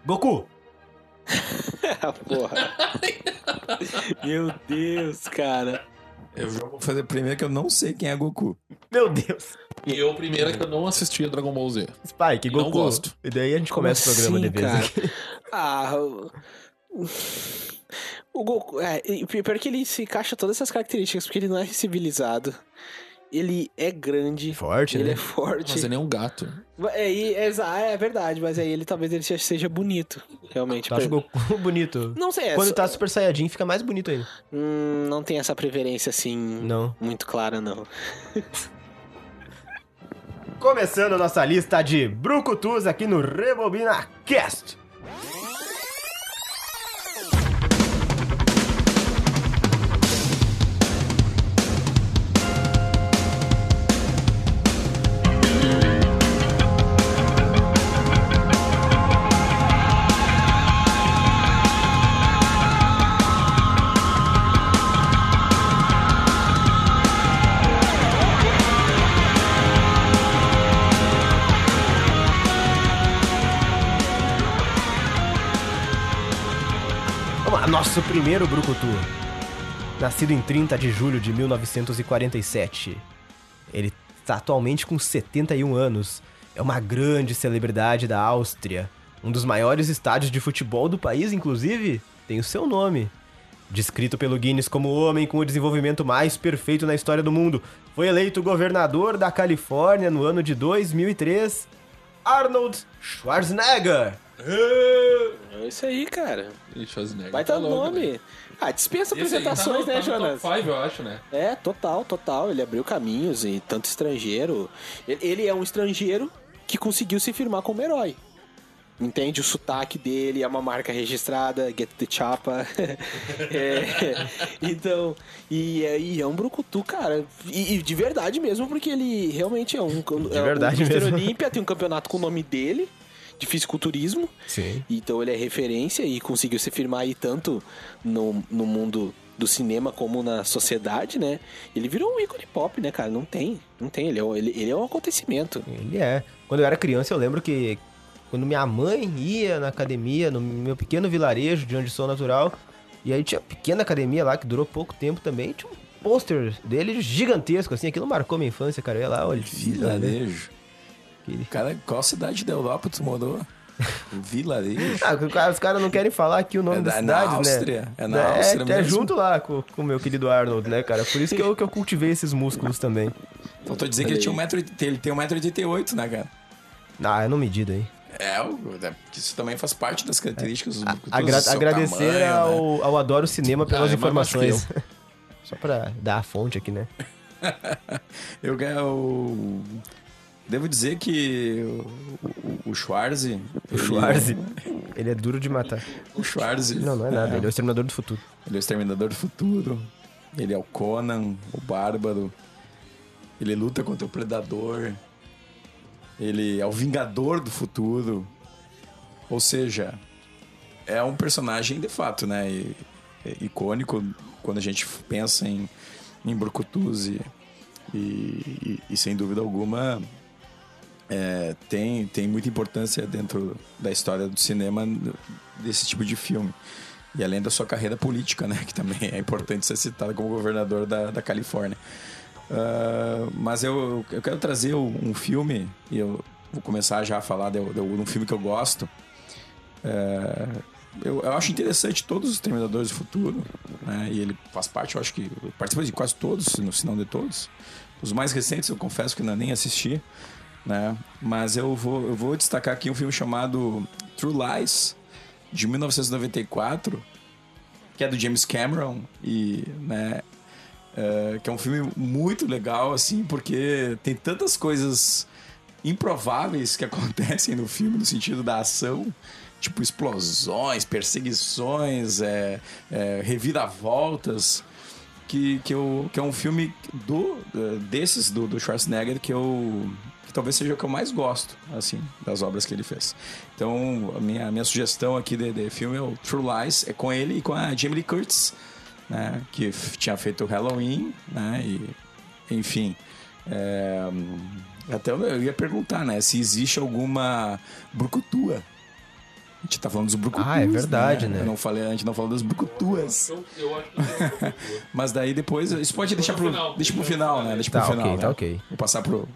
Goku. Porra. Meu Deus, cara. Eu já vou fazer primeiro que eu não sei quem é Goku. Meu Deus. E eu, primeiro, é que eu não assistia Dragon Ball Z. Spike, E não Goku. gosto. E daí a gente Como começa o programa assim, de vez. Ah. o- Goku. É, pior que ele se encaixa todas essas características, porque ele não é civilizado. Ele é grande. Forte, ele né? é forte. Mas ele é um gato. É, é, exa- é verdade, mas aí ele talvez ele seja- bonito, realmente. Eu acho o Pra- Goku bonito. Não sei, é Quando tá Super Saiyajin fica mais bonito ainda. Hum, não tem essa preferência assim Não. muito clara, não. Começando a nossa lista de brucutus aqui no Rebobina Cast. Nosso primeiro brucutu. Nascido em 30 de julho de 1947. Ele está atualmente com 71 anos. É uma grande celebridade da Áustria. Um dos maiores estádios de futebol do país, inclusive. tem o seu nome. Descrito pelo Guinness como o homem com o desenvolvimento mais perfeito na história do mundo, foi eleito governador da Califórnia no ano de 2003, Arnold Schwarzenegger. É isso aí, cara. E Schwarzenegger Vai tá nome. né? Ah, dispensa Esse tá apresentações, no- né, tá Jonas? Top 5, eu acho, né? É, total, total. Ele abriu caminhos e tanto estrangeiro. Ele- é um estrangeiro que conseguiu se firmar como herói. Entende? O sotaque dele é uma marca registrada, Get the Chapa. É, então, e, é- e é um brucutu, cara. E, e de verdade mesmo, porque ele realmente é um. De verdade o Mr. mesmo. Olímpia tem um campeonato com o nome dele, de fisiculturismo. Sim. Então ele é referência e conseguiu se firmar aí tanto no, no mundo do cinema como na sociedade, né? Ele virou um ícone pop, né, cara? Não tem, não tem. Ele é, um- ele, ele é um acontecimento. Ele é. Quando eu era criança, eu lembro que quando minha mãe ia na academia, no meu pequeno vilarejo de onde sou natural, e aí tinha uma pequena academia lá que durou pouco tempo também, tinha um pôster dele gigantesco, assim, aquilo marcou minha infância, cara. Eu ia lá, olha. Vilarejo. Aquele- Cara, qual cidade da Europa tu morou? Vilarejo. Ah, os caras não querem falar aqui o nome É da da- na cidade, né? Áustria? É na Áustria é, mesmo? junto lá com com o meu querido Arnold, né, cara? Por isso que eu, que eu cultivei esses músculos também. Faltou dizer que ele tinha um metro, ele tem 1,88m, né, cara? Ah, eu não medido aí. É, é, isso também faz parte das características dos brucutus, Agra- agradecer tamanho, né? ao, ao Adoro Cinema pelas Ah, é baixo que informações. Só pra dar a fonte aqui, né? Eu, eu devo dizer que o, o, o Schwarze... O Schwarze, ele é duro de matar. O Schwarze... Não, não é nada, ele é o Exterminador do Futuro. Ele é o Exterminador do Futuro. Ele é o Conan, o Bárbaro. Ele luta contra o Predador. Ele é o Vingador do Futuro. Ou seja, é um personagem de fato, né? E- é icônico quando a gente pensa em, em Brucutus e, e, e- e, sem dúvida alguma é, tem, tem muita importância dentro da história do cinema desse tipo de filme. E além da sua carreira política, né? Que também é importante ser citado como governador da, da Califórnia. Ah, mas eu, eu quero trazer um filme, e eu vou começar já a falar de, de um filme que eu gosto. É, eu, eu acho interessante todos os Terminadores do Futuro, né? E ele faz parte, eu acho que participa de quase todos, se não de todos. Os mais recentes eu confesso que ainda nem assisti, né? Mas eu vou, eu vou destacar aqui um filme chamado True Lies, de 1994, que é do James Cameron e, né, é, que é um filme muito legal, assim, porque tem tantas coisas improváveis que acontecem no filme no sentido da ação, tipo explosões, perseguições, é, é, reviravoltas, que, que, eu, que é um filme do, eh, desses do, do Schwarzenegger que eu talvez seja o que eu mais gosto, assim, das obras que ele fez. Então, a minha, a minha sugestão aqui de, de filme é o True Lies, é com ele e com a Jamie Lee Curtis, né, que tinha feito o Halloween, né, e, enfim, é, até eu eu ia perguntar, né, se existe alguma brucutua. A gente tá falando dos brucutus, Ah, é verdade, né? Eu não falei, a gente não falou das brucutuas. Eu, eu acho que Mas daí depois, isso pode deixar pro final. deixa pro final, né? Deixa Tá pro ok, final, tá né? ok. Vou passar pro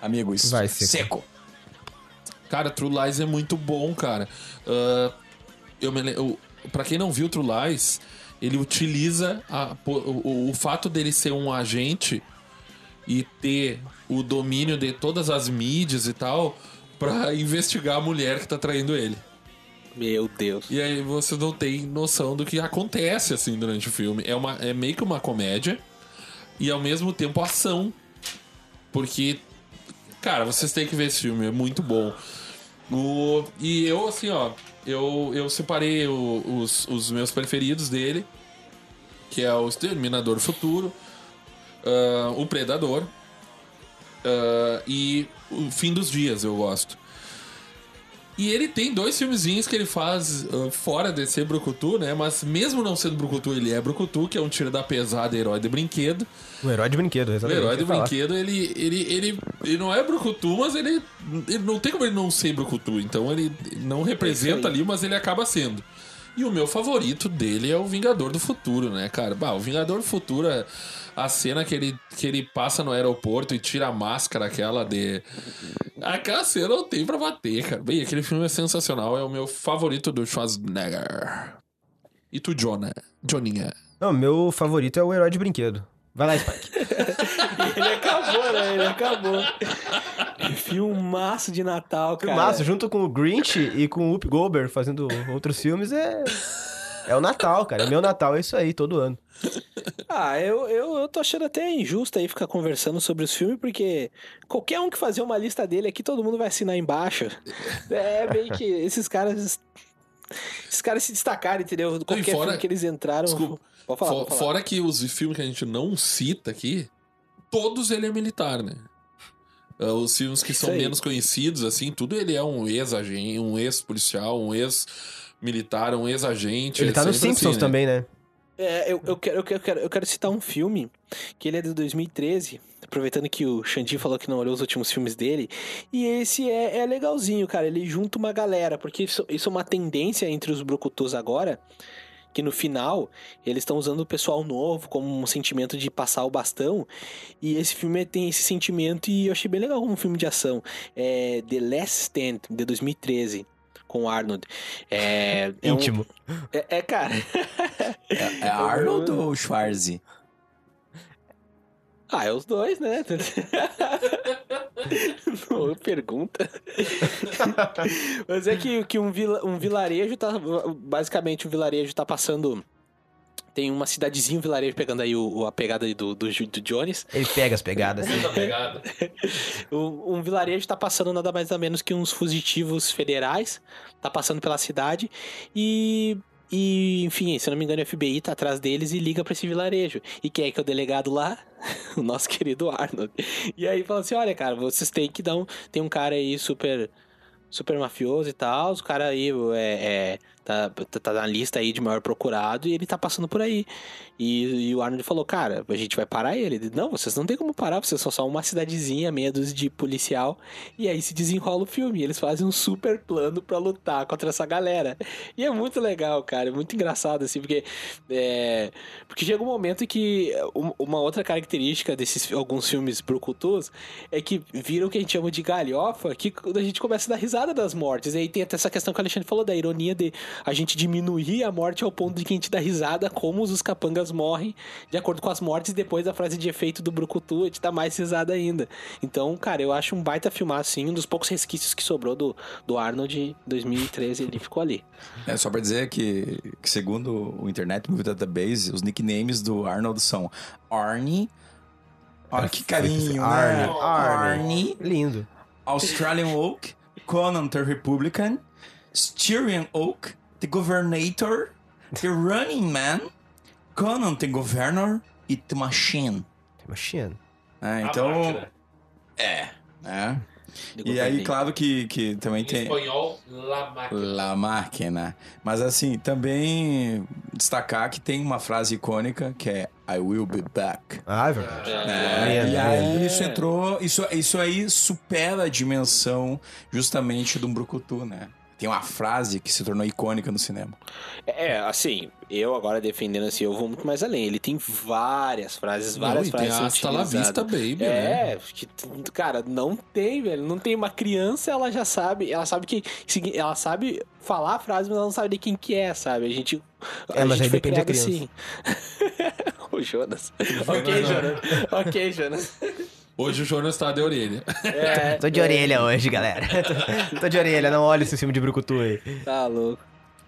amigos. Vai, Seco. Seco. Cara, True Lies é muito bom, cara. Ah, eu me, eu, pra quem não viu True Lies, ele utiliza a- o, o- o fato dele ser um agente e ter o domínio de todas as mídias e tal pra investigar a mulher que tá traindo ele. Meu Deus. E aí você não tem noção do que acontece assim durante o filme. É, uma, é meio que uma comédia e ao mesmo tempo ação. Porque, cara, vocês têm que ver esse filme, é muito bom. O, e eu, assim, ó, eu, eu separei o- os, os meus preferidos dele, que é o Exterminador do Futuro, ah, o Predador ah, e o Fim dos Dias, eu gosto. E ele tem dois filmezinhos que ele faz ah, fora de ser Brucutu, né? Mas mesmo não sendo Brucutu, ele é Brucutu, que é um tiro da pesada herói de brinquedo. O herói de brinquedo, O exatamente. herói eu ia falar. brinquedo, ele, ele, ele, ele não é Brucutu, mas ele, ele não tem como ele não ser Brucutu. Então ele não representa ali, mas ele acaba sendo. E o meu favorito dele é o Vingador do Futuro, né, cara? Bah, o Vingador do Futuro, é a cena que ele, que ele passa no aeroporto e tira a máscara, aquela de. Aquela cena não tem pra bater, cara. Bem, aquele filme é sensacional, é o meu favorito do Schwarzenegger. E tu, Jonah? Joninha? Não, meu favorito é o herói de brinquedo. Vai lá, Spike. Ele acabou, né? Ele acabou. Filmaço de Natal, cara. Massa, junto com o Grinch e com o Up Goldberg fazendo outros filmes, é. É o Natal, cara. É meu Natal, é isso aí, todo ano. Ah, eu, eu, eu tô achando até injusto aí ficar conversando sobre os filmes, porque qualquer um que fazer uma lista dele aqui, todo mundo vai assinar embaixo. É meio que esses caras. Esses caras se destacaram, entendeu? Qualquer fora- filme que eles entraram. Desculpa. Pode falar, Fo- pode falar. Fora que os filmes que a gente não cita aqui, todos ele é militar, né? Ah, Os filmes que Isso são aí. menos conhecidos, assim, tudo ele é um ex-agente, um ex-policial, um ex-militar, um ex-agente. Ele é tá nos sempre Simpsons assim, né? também, né? É, eu, eu, quero, eu, quero, eu, quero, eu quero citar um filme que ele é de 2013, aproveitando que o Xandi falou que não olhou os últimos filmes dele. E esse é, é legalzinho, cara. Ele junta uma galera, porque isso, isso é uma tendência entre os brucutus agora. Que no final eles estão usando o pessoal novo como um sentimento de passar o bastão. E esse filme tem esse sentimento e eu achei bem legal como um filme de ação. É The Last Stand, de 2013, com o Arnold. É, é um- Íntimo. é, é, cara. É, é Arnold ou Schwarzy? Ah, é os dois, né? Boa pergunta. Mas é que, que um, vila- um vilarejo tá. Basicamente, um vilarejo tá passando. Tem uma cidadezinha, um vilarejo pegando aí o, o- a pegada do, do, do Jones. Ele pega as pegadas. Um, um vilarejo tá passando nada mais nada menos que uns fugitivos federais. Tá passando pela cidade. E. E, enfim, se eu não me engano, o FBI tá atrás deles e liga pra esse vilarejo. E quem é que é o delegado lá? o nosso querido Arnold. E aí fala assim: olha, cara, vocês têm que dar um. Tem um cara aí super. Super mafioso e tal. O cara aí é, é, tá, tá, na lista aí de maior procurado e ele tá passando por aí. E, e o Arnold falou: Cara, a gente vai parar ele. Ele, Não, vocês não tem como parar, vocês são só uma cidadezinha, meia dúzia de policial. E aí se desenrola o filme. Eles fazem um super plano pra lutar contra essa galera. E é muito legal, cara. É muito engraçado, assim, porque. é, porque chega um momento que um- uma outra característica desses alguns filmes brucutus é que viram o que a gente chama de galhofa, que a gente começa a dar risada das mortes. E aí tem até essa questão que o Alexandre falou da ironia de a gente diminuir a morte ao ponto de que a gente dá risada como os capangas morrem de acordo com as mortes depois da frase de efeito do brucutu a gente dá mais risada ainda. Então, cara, eu acho um baita filmar assim, um dos poucos resquícios que sobrou do, do Arnold em 2013, ele ficou ali. É só pra dizer que, que segundo o Internet Movie Database, os nicknames do Arnold são Arnie. Olha que carinho, Arnie, né? Arnie. Lindo. Australian Oak, Conan the Republican, Styrian Oak, The Governator, The Running Man, Conan the Governor e The Machine. Machine. É, então, é, né? E aí, claro que, que também tem... espanhol, La Máquina. La Máquina. Mas assim, também destacar que tem uma frase icônica que é I will be back. Ah, é verdade. É, Lindo, e aí lindo. isso entrou, isso, isso aí supera a dimensão justamente do Brucutu, né? Tem uma frase que se tornou icônica no cinema. É, assim, eu agora defendendo assim, eu vou muito mais além. Ele tem várias frases, várias Não, e tem frases. a Hasta la vista, baby, né? É, que, cara, não tem, velho. Não tem uma criança, ela já sabe, ela sabe que ela sabe falar a frase, mas ela não sabe de quem que é, sabe? A gente É, mas gente aí depende da criança. assim. o Jonas. ok, Jonas. ok, Jonas. Hoje o Jonas tá de orelha. É, Tô de orelha hoje, galera. Tô- Tô de orelha, não olha esse filme de Brucutu aí. tá louco.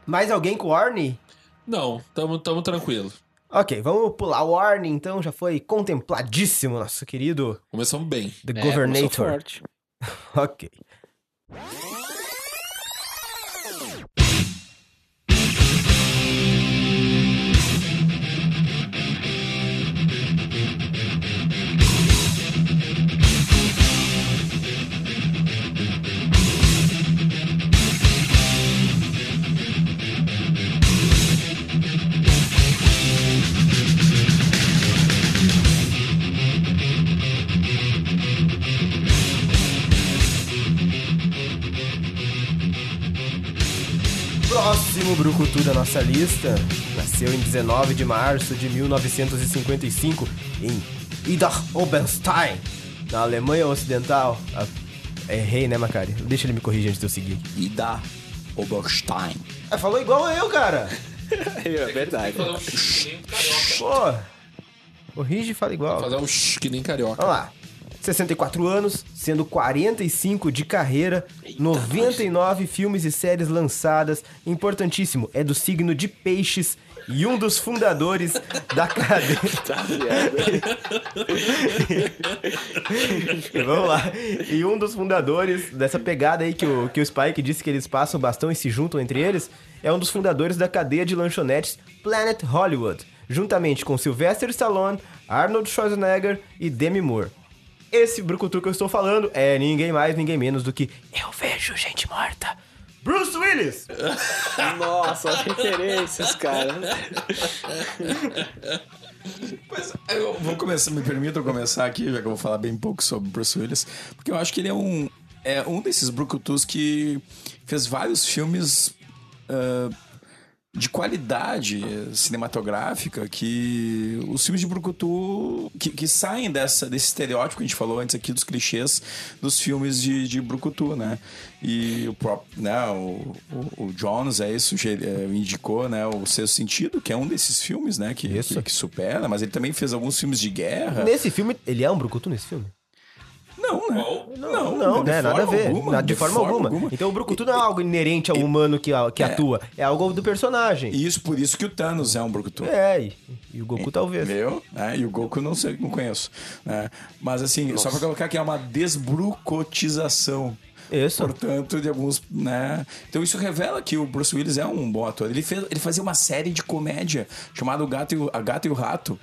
Mais alguém com o Arnie? Não, tamo, tamo tranquilo. Ok, vamos pular o Arnie, então. Já foi contempladíssimo, nosso querido Começamos bem. The É, Governator. forte. ok. Próximo Brucutu da nossa lista nasceu em 19 de março de 1955 em Idar Oberstein, na Alemanha Ocidental. Ah, errei, né, Macari? Deixa ele me corrigir antes de eu seguir. Ida Oberstein. Ah, falou igual eu, cara. É verdade. Fazer um shh, que nem carioca. Pô, o Rigi fala igual. Fazer um shh, que nem carioca. Vamos lá. 64 anos, sendo 45 de carreira, 99 filmes e séries lançadas. Importantíssimo, é do signo de Peixes e um dos fundadores da cadeia. Tá? Vamos lá. E um dos fundadores dessa pegada aí que o, que o Spike disse que eles passam o bastão e se juntam entre eles, é um dos fundadores da cadeia de lanchonetes Planet Hollywood, juntamente com Sylvester Stallone, Arnold Schwarzenegger e Demi Moore. Esse brucutu que eu estou falando é ninguém mais, ninguém menos do que Eu Vejo Gente Morta. Bruce Willis! Nossa, as referências, cara. Mas eu vou começar, me permitam começar aqui, já que eu vou falar bem pouco sobre Bruce Willis, porque eu acho que ele é um, é um desses brucutus que fez vários filmes ah, de qualidade cinematográfica que os filmes de brucutu que, que saem dessa, desse estereótipo que a gente falou antes aqui dos clichês dos filmes de, de brucutu, né? E o próprio, né, o, o, o Jones é isso, é, indicou, né, o Sexto Sentido, que é um desses filmes, né, que, Isso. que, que supera, mas ele também fez alguns filmes de guerra. Nesse filme, ele é um brucutu nesse filme? Não, né? Não, não, de né? Nada a forma ver. alguma, de, forma, alguma. Então o brucutu não é algo inerente ao humano que, que atua. É algo do personagem. E isso por isso que o Thanos é um brucutu. É, e, e o Goku talvez. Meu, né? E o Goku não sei, não conheço. né? Mas assim, só pra colocar que é uma desbrucotização. Isso. Portanto, de alguns, né? Então isso revela que o Bruce Willis é um bom ator. Ele, fez, ele fazia uma série de comédia chamada O Gato e o, A Gata e o Rato,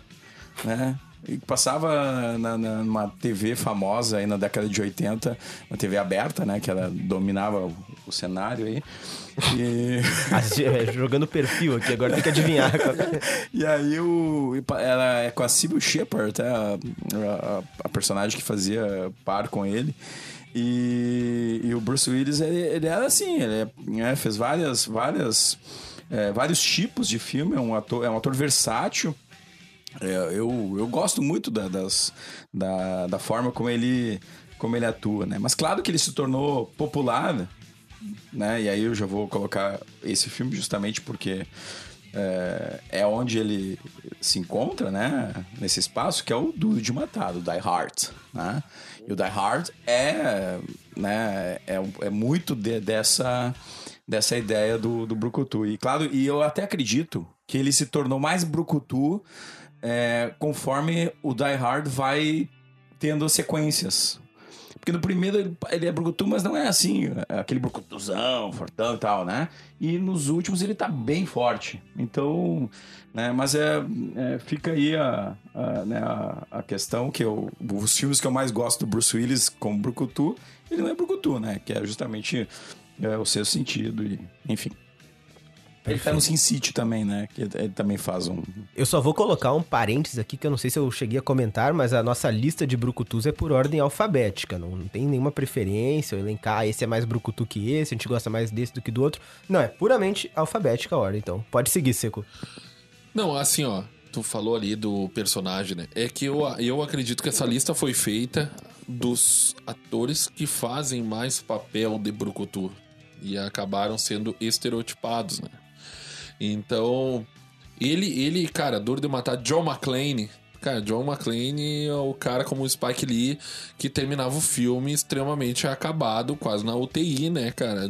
né? Passava na, na- numa TV famosa aí na década de 80, uma TV aberta, né? Que ela dominava o, o cenário aí. E... Assim, é, jogando perfil aqui, agora tem que adivinhar. E aí o. Ela é com a Sybil Shepard, é a, a- a personagem que fazia par com ele. E, e o Bruce Willis, ele, ele era assim, ele né, fez várias, várias, é, vários tipos de filme, é um ator, é um ator versátil. É, eu, eu gosto muito da, das, da, da forma como ele, como ele atua, né? Mas claro que ele se tornou popular, né? E aí eu já vou colocar esse filme justamente porque é, é onde ele se encontra, né? Nesse espaço, que é o Duro de Matar, o Die Hard, né? E o Die Hard é, né? É, é muito de- dessa, dessa ideia do, do Brucutu. E claro, e eu até acredito que ele se tornou mais Brucutu é, conforme o Die Hard vai tendo sequências. Porque no primeiro ele, é brucutu, mas não é assim, é aquele brucutuzão, fortão e tal, né? E nos últimos ele tá bem forte. Então, né? Mas é, é, fica aí a, a, né, a questão que eu, os filmes que eu mais gosto do Bruce Willis como brucutu, ele não é brucutu, né? Que é justamente é, o seu sentido e, enfim. Ele tá no Sin City também, né? Que ele, também faz um... Eu só vou colocar um parênteses aqui que eu não sei se eu cheguei a comentar, mas a nossa lista de brucutus é por ordem alfabética. Não, não tem nenhuma preferência, eu elencar, esse é mais brucutu que esse, a gente gosta mais desse do que do outro. Não, é puramente alfabética a ordem, então. Pode seguir, Seco. Não, assim, ó. Tu falou ali do personagem, né? É que eu, eu acredito que essa lista foi feita dos atores que fazem mais papel de brucutu. E acabaram sendo estereotipados, né? Então, ele, ele, cara, duro de matar John McClane. Cara, John McClane é o cara como o Spike Lee que terminava o filme extremamente acabado, quase na UTI, né, cara?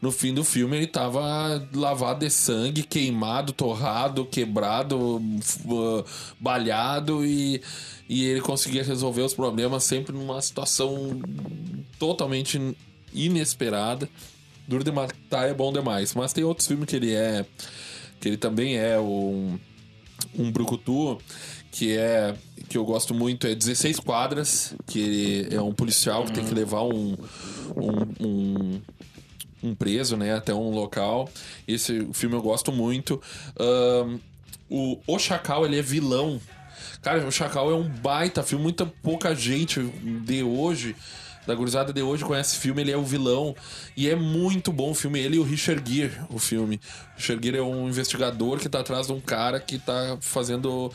No fim do filme ele tava lavado de sangue, queimado, torrado, quebrado, uh, balhado e, e ele conseguia resolver os problemas sempre numa situação totalmente inesperada. Duro de matar é bom demais, mas tem outros filmes que ele é que ele também é um um brucutu que é que eu gosto muito é 16 quadras que ele é um policial que tem que levar um um, um um preso, né, até um local. Esse filme eu gosto muito. Ahn, o, o Chacal, ele é vilão. Cara, o Chacal é um baita filme. Muita pouca gente de hoje, da gurizada de hoje, conhece esse filme. Ele é o vilão. E é muito bom o filme. Ele e o Richard Gere, o filme. O Richard Gere é um investigador que tá atrás de um cara que tá fazendo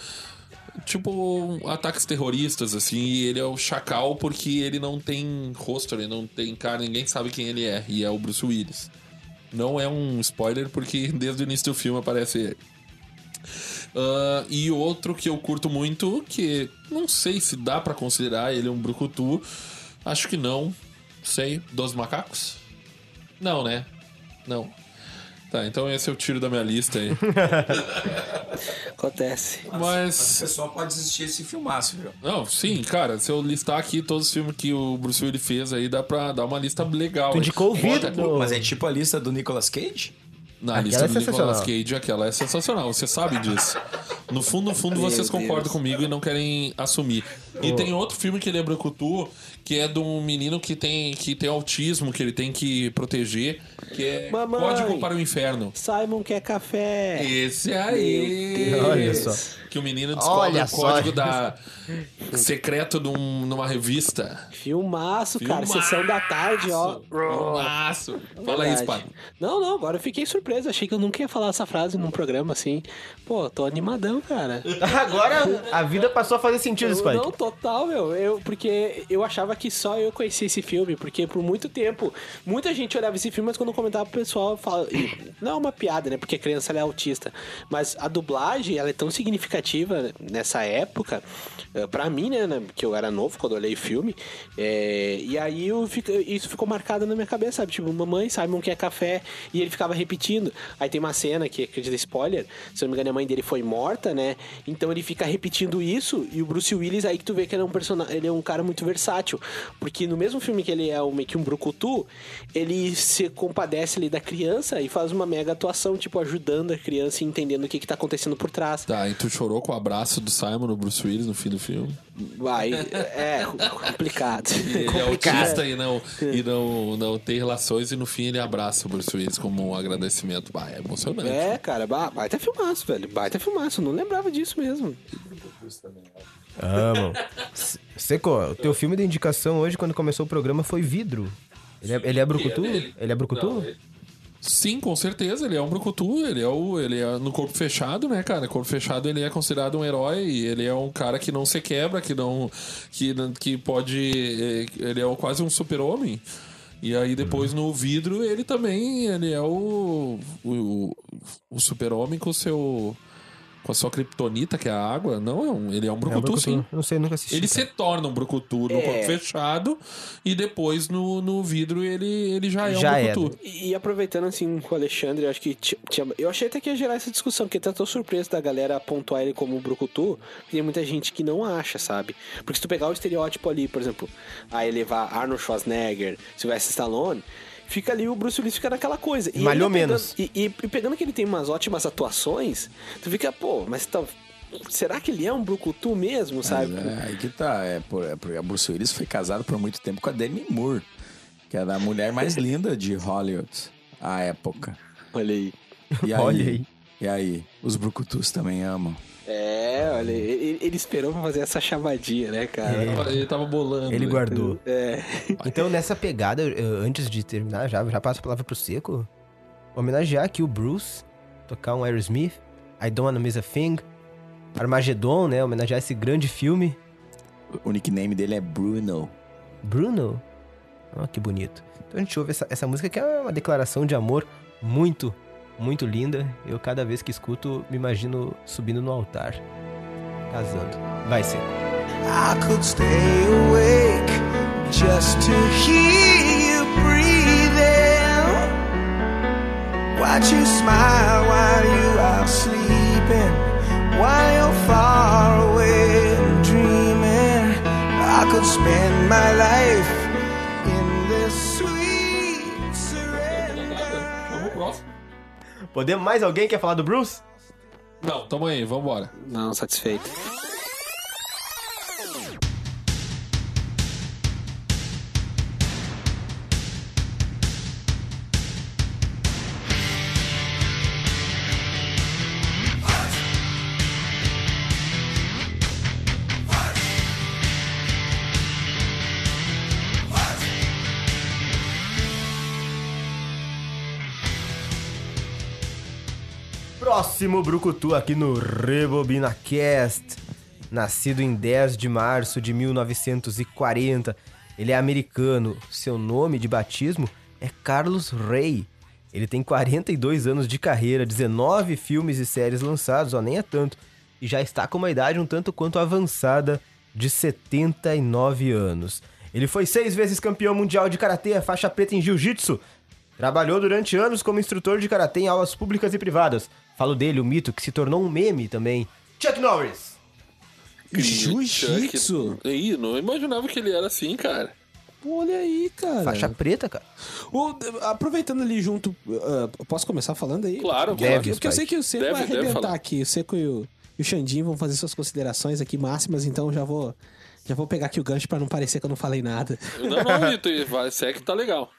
tipo ataques terroristas assim e ele é o chacal porque ele não tem rosto ele não tem cara ninguém sabe quem ele é e é o Bruce Willis Não é um spoiler, porque desde o início do filme aparece ele. Ah, e outro que eu curto muito, que não sei se dá pra considerar ele um brucutu. Acho que não. Sei. Dos macacos? Não, né? Não. Tá, então esse é o tiro da minha lista aí. Acontece. Mas. O pessoal pode assistir esse filmaço, viu? Não, sim, cara, se eu listar aqui todos os filmes que o Bruce Willis fez aí, dá pra dar uma lista legal. Tu indicou o Bota- Vidro. Mas é tipo a lista do Nicolas Cage? Na Aquela lista é do Nicolas sensacional. Cage, aquela é sensacional, você sabe disso. No fundo, no fundo, Meu vocês concordam comigo e não querem assumir. E tem outro filme que ele é brucutu, que é de um menino que tem, que tem autismo, que ele tem que proteger, que é Mamãe. Código para o Inferno. Simon quer café. Esse aí! Olha só. Que o menino descobre Olha o código da secreto de um- numa revista. Filmaço, cara. Filmaço. Sessão da tarde, ó. Filmaço. Fala aí. Spado. Não, não, agora eu fiquei surpreso. Achei que eu nunca ia falar essa frase num programa assim. Pô, tô animadão, cara. Agora a vida passou a fazer sentido, Spike. Não, total, meu. Eu, porque eu achava que só eu conhecia esse filme, porque por muito tempo, muita gente olhava esse filme, mas quando comentava pro pessoal, fala, e não é uma piada, né? Porque a criança é autista. Mas a dublagem, ela é tão significativa nessa época, eh, pra mim, né? né, Que eu era novo quando olhei o filme. eh, e aí fico- isso ficou marcado na minha cabeça, sabe? Tipo, mamãe, Simon quer café. E ele ficava repetindo. Aí tem uma cena que, acredita spoiler, se eu não me engano, a mãe dele foi morta, né? Então ele fica repetindo isso e o Bruce Willis aí que tu vê que ele é um ele é um cara muito versátil, porque no mesmo filme que ele é um, meio que um brucutu, ele se compadece ali da criança e faz uma mega atuação, tipo ajudando a criança e entendendo o que que tá acontecendo por trás. Tá, e tu chorou com o abraço do Simon no Bruce Willis no fim do filme. Vai, é complicado. Ele é Complicado. autista e, não, e não, não tem relações e no fim ele abraça o Bruce Willis como um agradecimento. Bah, é emocionante. É, cara, ba- baita filmaço, velho. Baita filmaço. Não lembrava disso mesmo. Amo. S- Seco, o teu filme de indicação hoje, quando começou o programa, foi Vidro. Ele é, ele é brucutu? Ele é brucutu? Sim, com certeza, ele é um brucutu, ele é o ele é no corpo fechado, né, cara? Corpo fechado ele é considerado um herói, e ele é um cara que não se quebra, que não que, que pode eh, ele é quase um super-homem. E aí depois no vidro ele também, ele é o o, o super-homem com o seu com a sua kriptonita, que é a água. Não, é um, ele é um É um brucutu, brucutu. sim. Não sei, nunca assisti. Ele cara. se torna um brucutu no É. corpo fechado e depois no, no vidro ele, ele já é Já um é. brucutu. E, e aproveitando assim com o Alexandre, eu acho que ti- tinha, eu achei até que ia gerar essa discussão, porque até tô surpreso da galera pontuar ele como um brucutu, porque tem muita gente que não acha, sabe? Porque se tu pegar o estereótipo ali, por exemplo, aí levar Arnold Schwarzenegger, Sylvester Stallone, fica ali o Bruce Willis fica naquela coisa. E Malhou pegando- menos. E, e- e pegando que ele tem umas ótimas atuações, tu fica, pô, mas tá, será que ele é um brucutu mesmo, sabe? É, aí que tá. É, por, é porque a Bruce Willis foi casado por muito tempo com a Demi Moore, que era a mulher mais linda de Hollywood à época. Olha aí. E aí, Olha aí. E aí, os brucutus também amam. É, olha, ele, ele esperou pra fazer essa chamadinha, né, cara? Ele tava bolando. Ele né? guardou. É. Então, nessa pegada, antes de terminar, já, já passo a palavra pro Seco. Homenagear aqui o Bruce, tocar um Aerosmith, I Don't Wanna Miss a Thing, Armageddon, né? Homenagear esse grande filme. O nickname dele é Bruno. Bruno. Ó, que bonito. Então a gente ouve essa, essa música que é uma declaração de amor muito, muito linda. Eu, cada vez que escuto, me imagino subindo no altar, casando. Vai, Seco. I could stay awake just to hear you breathing. Watch you smile while you are sleeping, while you're far away dreaming. I could spend my life in this sweet Podemos mais alguém quer falar do Bruce? Não, tamo aí, vambora. Não, satisfeito. Próximo Brucutu aqui no Rebobina Cast. Nascido em 10 de março de 1940. Ele é americano. Seu nome de batismo é Carlos Ray. Ele tem 42 anos de carreira, 19 filmes e séries lançados, ó, nem é tanto, e já está com uma idade um tanto quanto avançada de 79 anos. Ele foi seis vezes campeão mundial de karatê, faixa preta em jiu-jitsu. Trabalhou durante anos como instrutor de karatê em aulas públicas e privadas. Falo dele, o mito que se tornou um meme também. Chuck Norris. Jiu-jitsu? Ih, não imaginava que ele era assim, cara. Pô, olha aí, cara. Faixa preta, cara. O- aproveitando ali junto, ah, posso começar falando aí? Claro, Deve, claro. Porque eu sei que o Seco Deve- vai arrebentar aqui. O Seco e o, e o Xandinho vão fazer suas considerações aqui máximas, então já vou, já vou pegar aqui o gancho pra não parecer que eu não falei nada. Não, não, Vitor, segue que tá legal.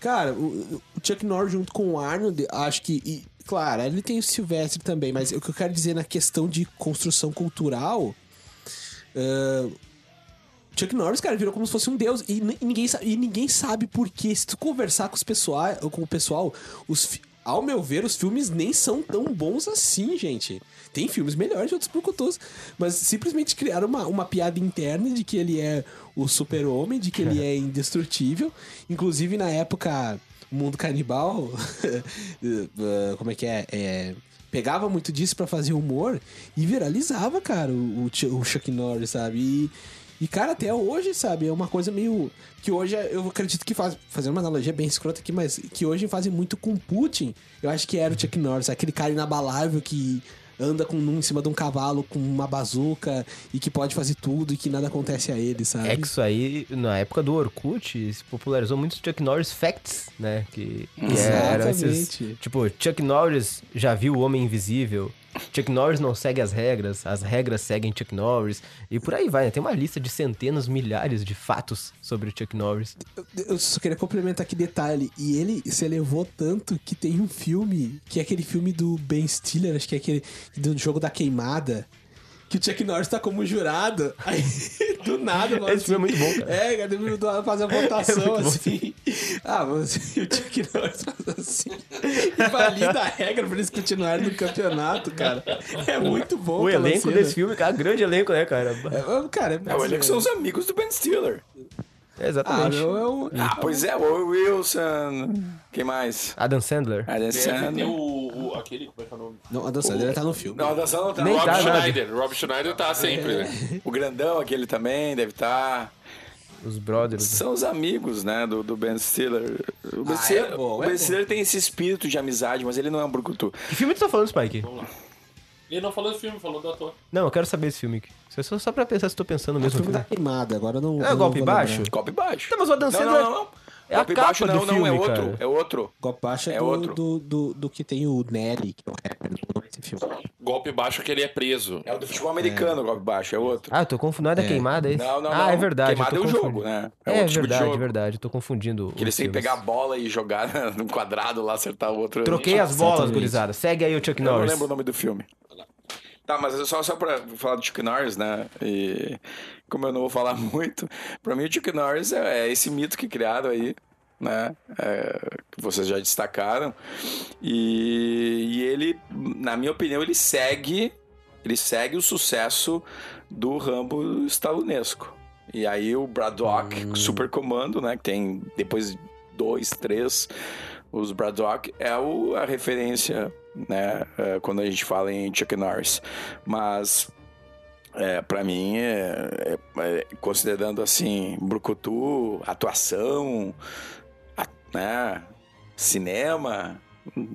Cara, o, Chuck Norris junto com o Arnold, acho que. e, claro, ele tem o Silvestre também, mas o que eu quero dizer na questão de construção cultural. ah, Chuck Norris, cara, virou como se fosse um deus. E, ni- ninguém, e ninguém sabe por quê. Se tu conversar com, os pessoal, com o pessoal, os, ao meu ver, os filmes nem são tão bons assim, gente. Tem filmes melhores de outros brucutus, mas simplesmente criaram uma, uma piada interna de que ele é o super-homem, de que ele é indestrutível. Inclusive, na época, o mundo canibal, eh, como é que é? É, pegava muito disso pra fazer humor e viralizava, cara, o, o o Chuck Norris, sabe? E, e, cara, até hoje, sabe, é uma coisa meio. Que hoje é- eu acredito que faz. Fazendo uma analogia bem escrota aqui, mas que hoje fazem muito com Putin. Eu acho que era o Chuck Norris, aquele cara inabalável que anda com um em cima de um cavalo com uma bazuca e que pode fazer tudo e que nada acontece a ele, sabe? É que isso aí, na época do Orkut, se popularizou muito os Chuck Norris Facts, né? Que, que eram esses. Exatamente. Tipo, Chuck Norris já viu o Homem Invisível. Chuck Norris não segue as regras, as regras seguem Chuck Norris. E por aí vai, né? Tem uma lista de centenas, milhares de fatos sobre o Chuck Norris. Eu só queria complementar aqui detalhe. E ele se elevou tanto que tem um filme, que é aquele filme do Ben Stiller, acho que é aquele do jogo da queimada. Que o Chuck Norris tá como jurado. Aí, do nada, mano. Esse filme é muito bom, cara. É, cara, deve fazer a votação É muito bom. assim. Ah, mas o Chuck Norris faz assim. E valida a regra pra eles continuarem no campeonato, cara. É muito bom. o elenco cena. desse filme, cara, grande elenco, né, cara? É, cara, É, o elenco são os amigos do Ben Stiller. É, Ah, exatamente. meu, é. Ah, pois é, o Wilson. Quem mais? Adam Sandler. Adam Sandler. o, o- aquele, como é que é o nome? Não, a dança dele tá no filme. Não, a dançando não tá. Nem O Rob tá, nada. Schneider. Rob Schneider tá sempre, né? O grandão, aquele também, deve estar. Os brothers. São os amigos, né, do, do Ben Stiller. O Ben, Ah, Stiller, é bom, o é Ben. Stiller tem esse espírito de amizade, mas ele não é um brucutu. Que filme tu tá falando, Spike? Ele não falou do filme, falou do ator. Não, eu quero saber esse filme. Só, só só pra pensar se tô pensando no É o mesmo filme filme. da queimada, agora eu não. É golpe não vou baixo? lembrar. Copo baixo. Não, mas o Adam Sandler não, não. não. É a Golpe capa baixo do não, não, é filme, outro. cara. É outro. Golpe baixo é, É do, outro. Do, do, do que tem o Nelly, que é o rapper, não é esse filme. Golpe baixo que ele é preso. É o do futebol americano, o golpe baixo, é outro. Ah, eu tô confundindo. Não é da queimada, é esse? Não, não, ah, não. é verdade. Queimada é o jogo, né? É, outro tipo de verdade, jogo. verdade. Eu tô confundindo. Que eles têm que pegar a bola e jogar num quadrado lá, acertar o outro. Troquei as bolas, gurizada. Segue aí o Chuck Eu não Norris. lembro o nome do filme. Tá, mas só, só pra falar do Chuck Norris, né? E como eu não vou falar muito, pra mim o Chuck Norris é, é esse mito que criaram aí, né? É, que vocês já destacaram. E, e ele, na minha opinião, ele segue, ele segue o sucesso do Rambo stalonesco. E aí o Braddock, Super Comando, né? Que tem depois dois, três, os Braddock é o, a referência, né? é, quando a gente fala em Chuck Norris. Mas é, para mim, é, é- é, considerando assim, Brucutu, atuação, a- né, cinema,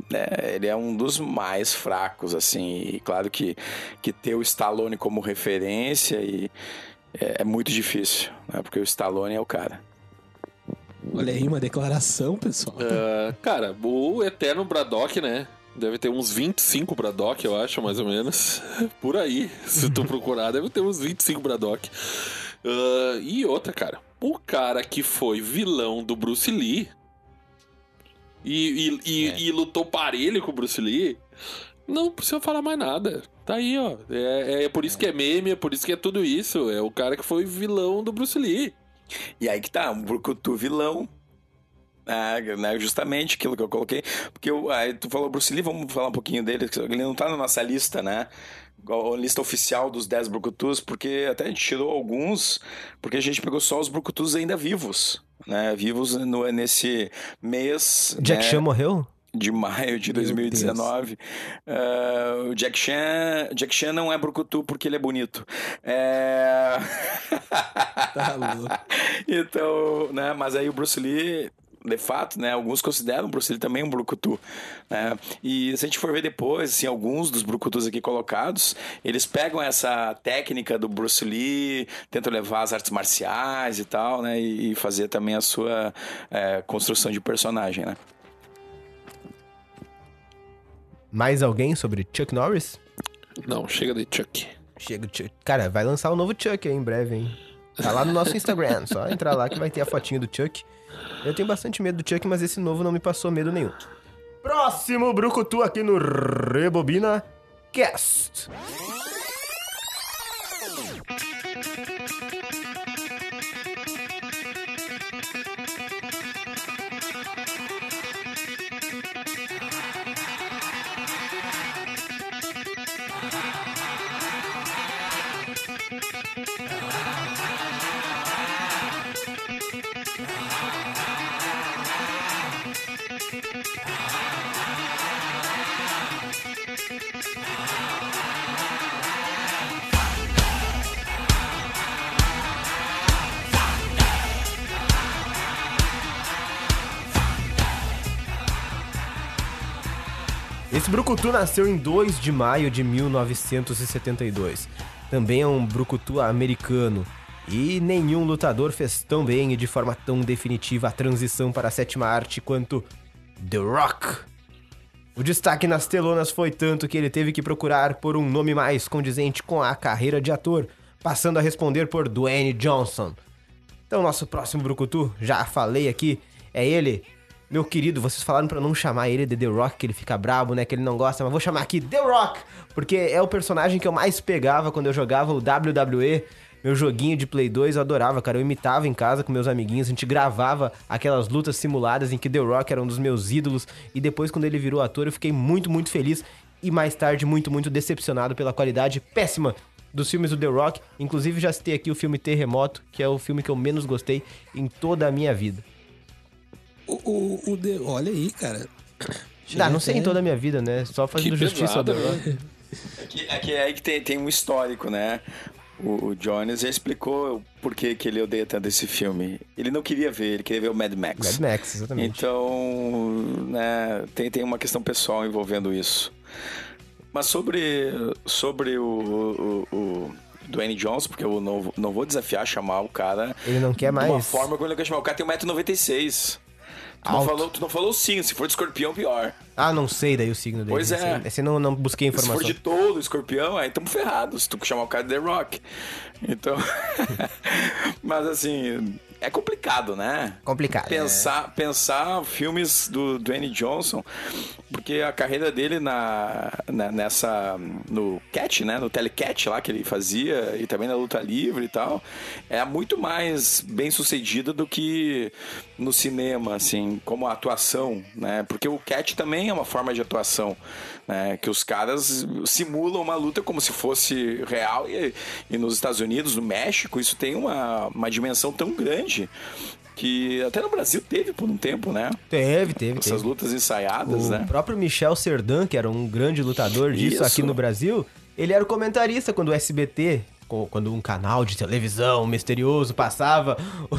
né, ele é um dos mais fracos, assim. E claro que, que ter o Stallone como referência e é, é muito difícil, né, porque o Stallone é o cara. Olha aí, uma declaração, pessoal. Ah, cara, o Eterno Braddock, né? Deve ter uns 25 Braddock, eu acho, mais ou menos. Por aí, se tu procurar, deve ter uns 25 Braddock. Ah, e outra, cara. O cara que foi vilão do Bruce Lee e, e, e- e lutou parelho com o Bruce Lee, não precisa falar mais nada. Tá aí, ó. É, é por isso que é meme, é por isso que é tudo isso. É o cara que foi vilão do Bruce Lee. E aí que tá, um Brucutu vilão. É, né, justamente aquilo que eu coloquei. Porque eu, aí tu falou Bruce Lee, vamos falar um pouquinho dele. Ele não tá na nossa lista, né? A lista oficial dos 10 Brucutus, porque até a gente tirou alguns, porque a gente pegou só os Brucutus ainda vivos, né? Vivos no, nesse mês. Jack né? Chan morreu? de maio de 2019. Uh, o Jack Chan, Jack Chan não é brucutu porque ele é bonito. É... Tá louco. então, né, mas aí o Bruce Lee de fato, né? Alguns consideram o Bruce Lee também um brucutu. Né? E se a gente for ver depois, assim, alguns dos brucutus aqui colocados, eles pegam essa técnica do Bruce Lee, tentam levar as artes marciais e tal, né? E, e fazer também a sua é, construção de personagem, né? Mais alguém sobre Chuck Norris? Não, chega de Chuck. Chega, Chuck. Cara, vai lançar o novo Chuck aí em breve, hein? Tá lá no nosso Instagram, só entrar lá que vai ter a fotinho do Chuck. Eu tenho bastante medo do Chuck, mas esse novo não me passou medo nenhum. Próximo Brucutu aqui no Rebobina Cast. Esse brucutu nasceu em 2 de maio de 1972. Também é um brucutu americano. E nenhum lutador fez tão bem e de forma tão definitiva a transição para a sétima arte quanto The Rock. O destaque nas telonas foi tanto que ele teve que procurar por um nome mais condizente com a carreira de ator, passando a responder por Dwayne Johnson. Então, nosso próximo brucutu, já falei aqui, é ele, meu querido, vocês falaram pra não chamar ele de The Rock, que ele fica brabo, né? Que ele não gosta, mas vou chamar aqui The Rock, porque é o personagem que eu mais pegava quando eu jogava o WWE, meu joguinho de Play 2, eu adorava, cara. Eu imitava em casa com meus amiguinhos, a gente gravava aquelas lutas simuladas em que The Rock era um dos meus ídolos, e depois, quando ele virou ator, eu fiquei muito, muito feliz e mais tarde muito, muito decepcionado pela qualidade péssima dos filmes do The Rock. Inclusive, já citei aqui o filme Terremoto, que é o filme que eu menos gostei em toda a minha vida. O, o, o The- Olha aí, cara. Ah, não sei em toda a minha vida, né? Só fazendo Que justiça pesado, Rock. É que, é que é aí que tem, tem um histórico, né? O, o Jones já explicou por que, que ele odeia tanto esse filme. Ele não queria ver, ele queria ver o Mad Max. Mad Max, exatamente. Então, né, tem, tem uma questão pessoal envolvendo isso. Mas sobre, sobre o, o, o Dwayne Johnson, porque eu não, não vou desafiar chamar o cara Ele não quer de uma mais. forma como ele quer chamar. O cara tem 1,96m. Tu não, falou, tu não falou sim, se for de escorpião, pior. Ah, não sei daí o signo dele. Pois é. Esse, esse não, não busquei Se informação. for de todo escorpião, aí estamos ferrados. Se tu chamar o cara de The Rock. Então. Mas assim, é complicado, né? Complicado. Pensar, pensar filmes do Dwayne Johnson, porque a carreira dele na, na- nessa no catch, né, no telecat lá que ele fazia e também na luta livre e tal, é muito mais bem sucedida do que no cinema, assim, como atuação, né? Porque o catch também é uma forma de atuação, né? Que os caras simulam uma luta como se fosse real e, e nos Estados Unidos, no México, isso tem uma, uma dimensão tão grande que até no Brasil teve por um tempo, né? Teve, teve, Essas teve. lutas ensaiadas, O né? próprio Michel Serdan, que era um grande lutador disso Isso. aqui no Brasil, ele era o comentarista quando o SBT, quando um canal de televisão misterioso passava o,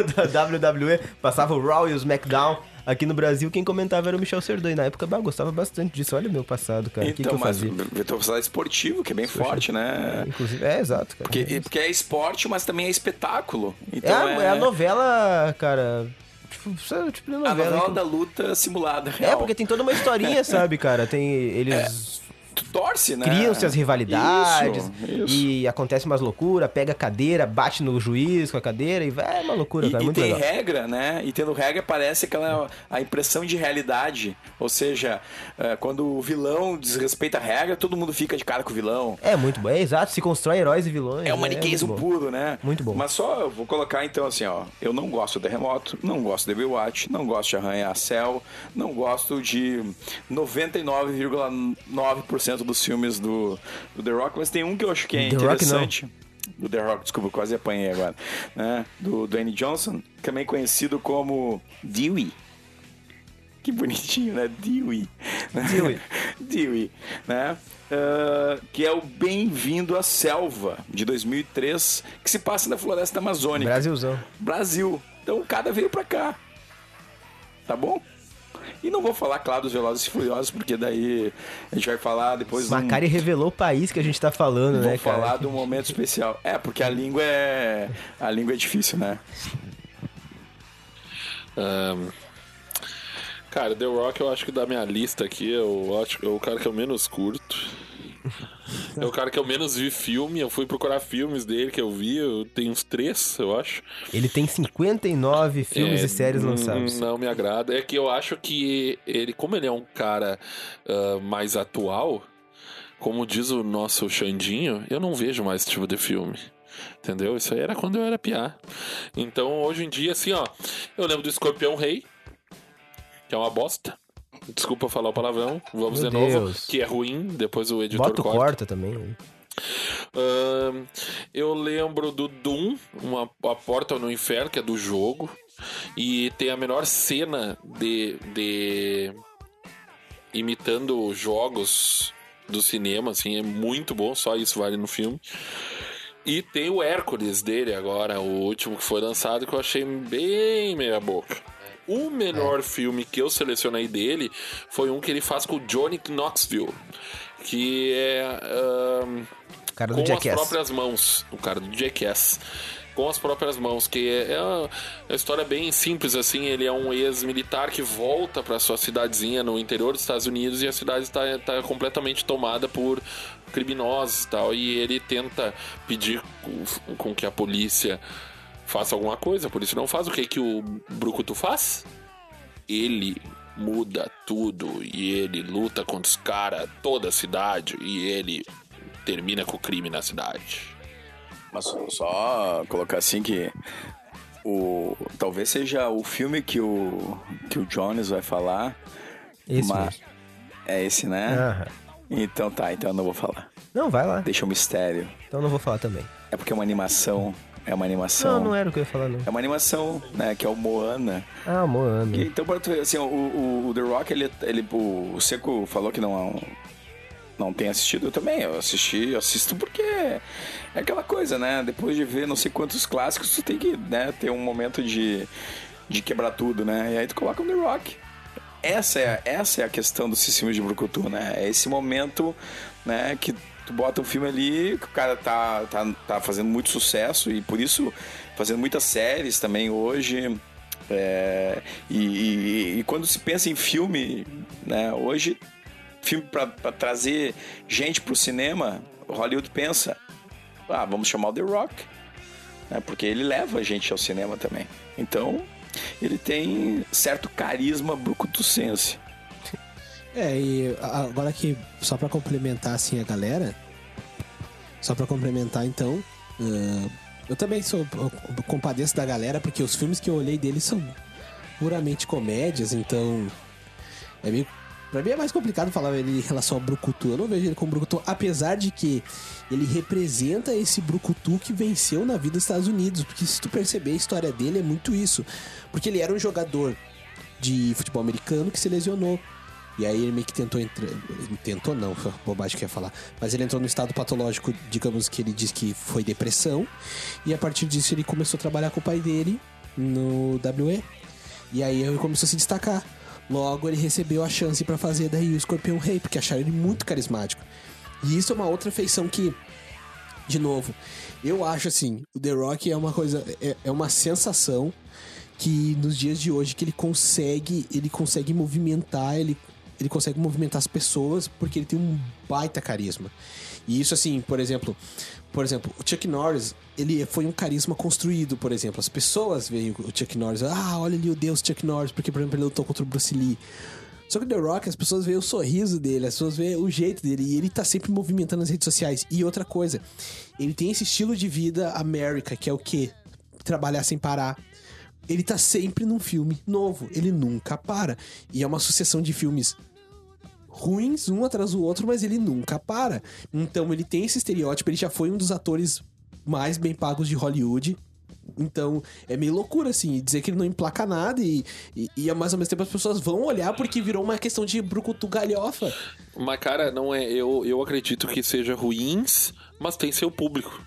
o da WWE, passava o Raw e o SmackDown. Aqui no Brasil, quem comentava era o Michel Serdan. E na época, bah, eu gostava bastante disso. Olha o meu passado, cara. O que, que então, eu fazia? eu tô falando esportivo, que é bem forte, né? Inclusive, é, exato, cara. Porque, porque é esporte, mas também é espetáculo. É, Então a, é a novela, cara. Tipo, sabe, tipo de a novela. novela que- da luta simulada, É, real. porque tem toda uma historinha, sabe, cara? Tem. Eles Tu torce, né? criam-se as rivalidades Isso, isso. e acontece umas loucuras, pega a cadeira, bate no juiz com a cadeira e vai, é uma loucura, E, cara. e Muito tem legal. regra, né? E tendo regra parece aquela a impressão de realidade. Ou seja, é, quando o vilão desrespeita a regra, todo mundo fica de cara com o vilão. É muito bom, é exato, se constrói heróis e vilões. É um né? maniqueísmo bom. puro, né? Muito bom. Mas só eu vou colocar então assim, ó. Eu não gosto do Terremoto, não gosto de Baywatch, não gosto de Arranha Céu, não gosto de 99,9% dos filmes do, do The Rock, mas tem um que eu acho que é The Rock, interessante. Do The Rock, desculpa, eu quase apanhei agora. Né? Do Dwayne Johnson, também conhecido como Dewey. Que bonitinho, né? Dewey. Dewey. Dewey, né? Ah, que é o Bem-vindo à Selva, de 2003, que se passa na floresta amazônica. Brasilzão. Brasil. Então o cara veio pra cá. Tá bom? E não vou falar, claro, dos Velozes e Furiosos, porque daí a gente vai falar depois de um- Macari revelou o país que a gente tá falando, Vou né, cara? falar de um momento especial. É, porque a língua é. A língua é difícil, né? Ahn, cara, The Rock eu acho que da minha lista aqui, eu acho que é o cara que eu menos curto. É o cara que eu menos vi filme. Eu fui procurar filmes dele que eu vi. Eu tenho uns três, eu acho. Ele tem 59 filmes É, e séries hum, lançados. Não me agrada. É que eu acho que ele, como ele é um cara ah, mais atual, como diz o nosso Xandinho, eu não vejo mais esse tipo de filme. Entendeu? Isso aí era quando eu era piá. Então, hoje em dia, assim, ó, eu lembro do Escorpião Rei, que é uma bosta. Desculpa falar o palavrão. Vamos Meu de novo. Deus. Que é ruim, depois o editor Bota corta. corta também. né? Ahn, eu lembro do Doom, uma, a Porta no Inferno, que é do jogo. E tem a menor cena de, de imitando jogos do cinema, assim, é muito bom, só isso vale no filme. E tem o Hércules dele agora, o último que foi lançado, que eu achei bem meia boca. O melhor filme que eu selecionei dele foi um que ele faz com o Johnny Knoxville, que é O cara do com as Jackass. próprias mãos, o cara do Jackass. Com as próprias mãos, que é, é uma, uma história bem simples assim. Ele é um ex-militar que volta para sua cidadezinha no interior dos Estados Unidos e a cidade está tá completamente tomada por criminosos e tal. E ele tenta pedir com, com que a polícia faça alguma coisa. A polícia não faz. O que, que o Brucutu faz? Ele muda tudo e ele luta contra os caras, toda a cidade, e ele termina com o crime na cidade. Mas só colocar assim que o talvez seja o filme que o que o Jones vai falar. Esse mas-. É esse, né? Aham. Então tá, então eu não vou falar. Não, vai lá. Deixa o mistério. Então não vou falar também. É porque é uma animação, é uma animação. Não, não era o que eu ia falar, não. É uma animação, né, que é o Moana. Ah, Moana. E, então, pra tu ver, assim, o, o, o The Rock, ele, ele, o Seco falou que não, não tem assistido. Eu também, eu assisti, eu assisto porque é aquela coisa, né? Depois de ver não sei quantos clássicos, tu tem que né, ter um momento de, de quebrar tudo, né? E aí tu coloca o The Rock. Essa é, essa é a questão do sistema de Brucutu, né? É esse momento, né, que tu bota um filme ali, que o cara tá, tá, tá fazendo muito sucesso e por isso fazendo muitas séries também hoje. É, e, e- e quando se pensa em filme, né, hoje, filme para trazer gente pro cinema, Hollywood pensa, ah, vamos chamar o The Rock, né, porque ele leva a gente ao cinema também. Então, ele tem certo carisma brucutucense. É, e agora que, só pra complementar assim a galera, só pra complementar então, ah, eu também sou eu compadeço da galera, porque os filmes que eu olhei dele são puramente comédias, então é meio. Pra mim é mais complicado falar ele em relação ao Brucutu. Eu não vejo ele como Brucutu, apesar de que ele representa esse Brucutu que venceu na vida dos Estados Unidos. Porque se tu perceber, a história dele é muito isso. Porque ele era um jogador de futebol americano que se lesionou. E aí ele meio que tentou entrar. Tentou não, foi bobagem que eu ia falar. Mas ele entrou no estado patológico, digamos que ele diz que foi depressão. E a partir disso ele começou a trabalhar com o pai dele no WE. E aí ele começou a se destacar. Logo ele recebeu a chance pra fazer daí o Escorpião Rei, porque acharam ele muito carismático. E isso é uma outra feição que, de novo, eu acho assim, o The Rock é uma coisa, é, é uma sensação que nos dias de hoje que ele consegue, ele consegue movimentar, ele, ele consegue movimentar as pessoas porque ele tem um baita carisma. E isso assim, por exemplo, por exemplo, o Chuck Norris, ele foi um carisma construído, por exemplo. As pessoas veem o Chuck Norris, ah, olha ali o Deus Chuck Norris, porque, por exemplo, ele lutou contra o Bruce Lee. Só que o The Rock, as pessoas veem o sorriso dele, as pessoas veem o jeito dele, e ele tá sempre movimentando as redes sociais. E outra coisa, ele tem esse estilo de vida América, que é o quê? Trabalhar sem parar. Ele tá sempre num filme novo, ele nunca para. E é uma sucessão de filmes ruins, um atrás do outro, mas ele nunca para. Então ele tem esse estereótipo, ele já foi um dos atores mais bem pagos de Hollywood. Então, é meio loucura, assim, dizer que ele não emplaca nada e, e, e ao mesmo tempo as pessoas vão olhar porque virou uma questão de brucutu galhofa. Mas, cara, não é. Eu, eu acredito que seja ruins, mas tem seu público.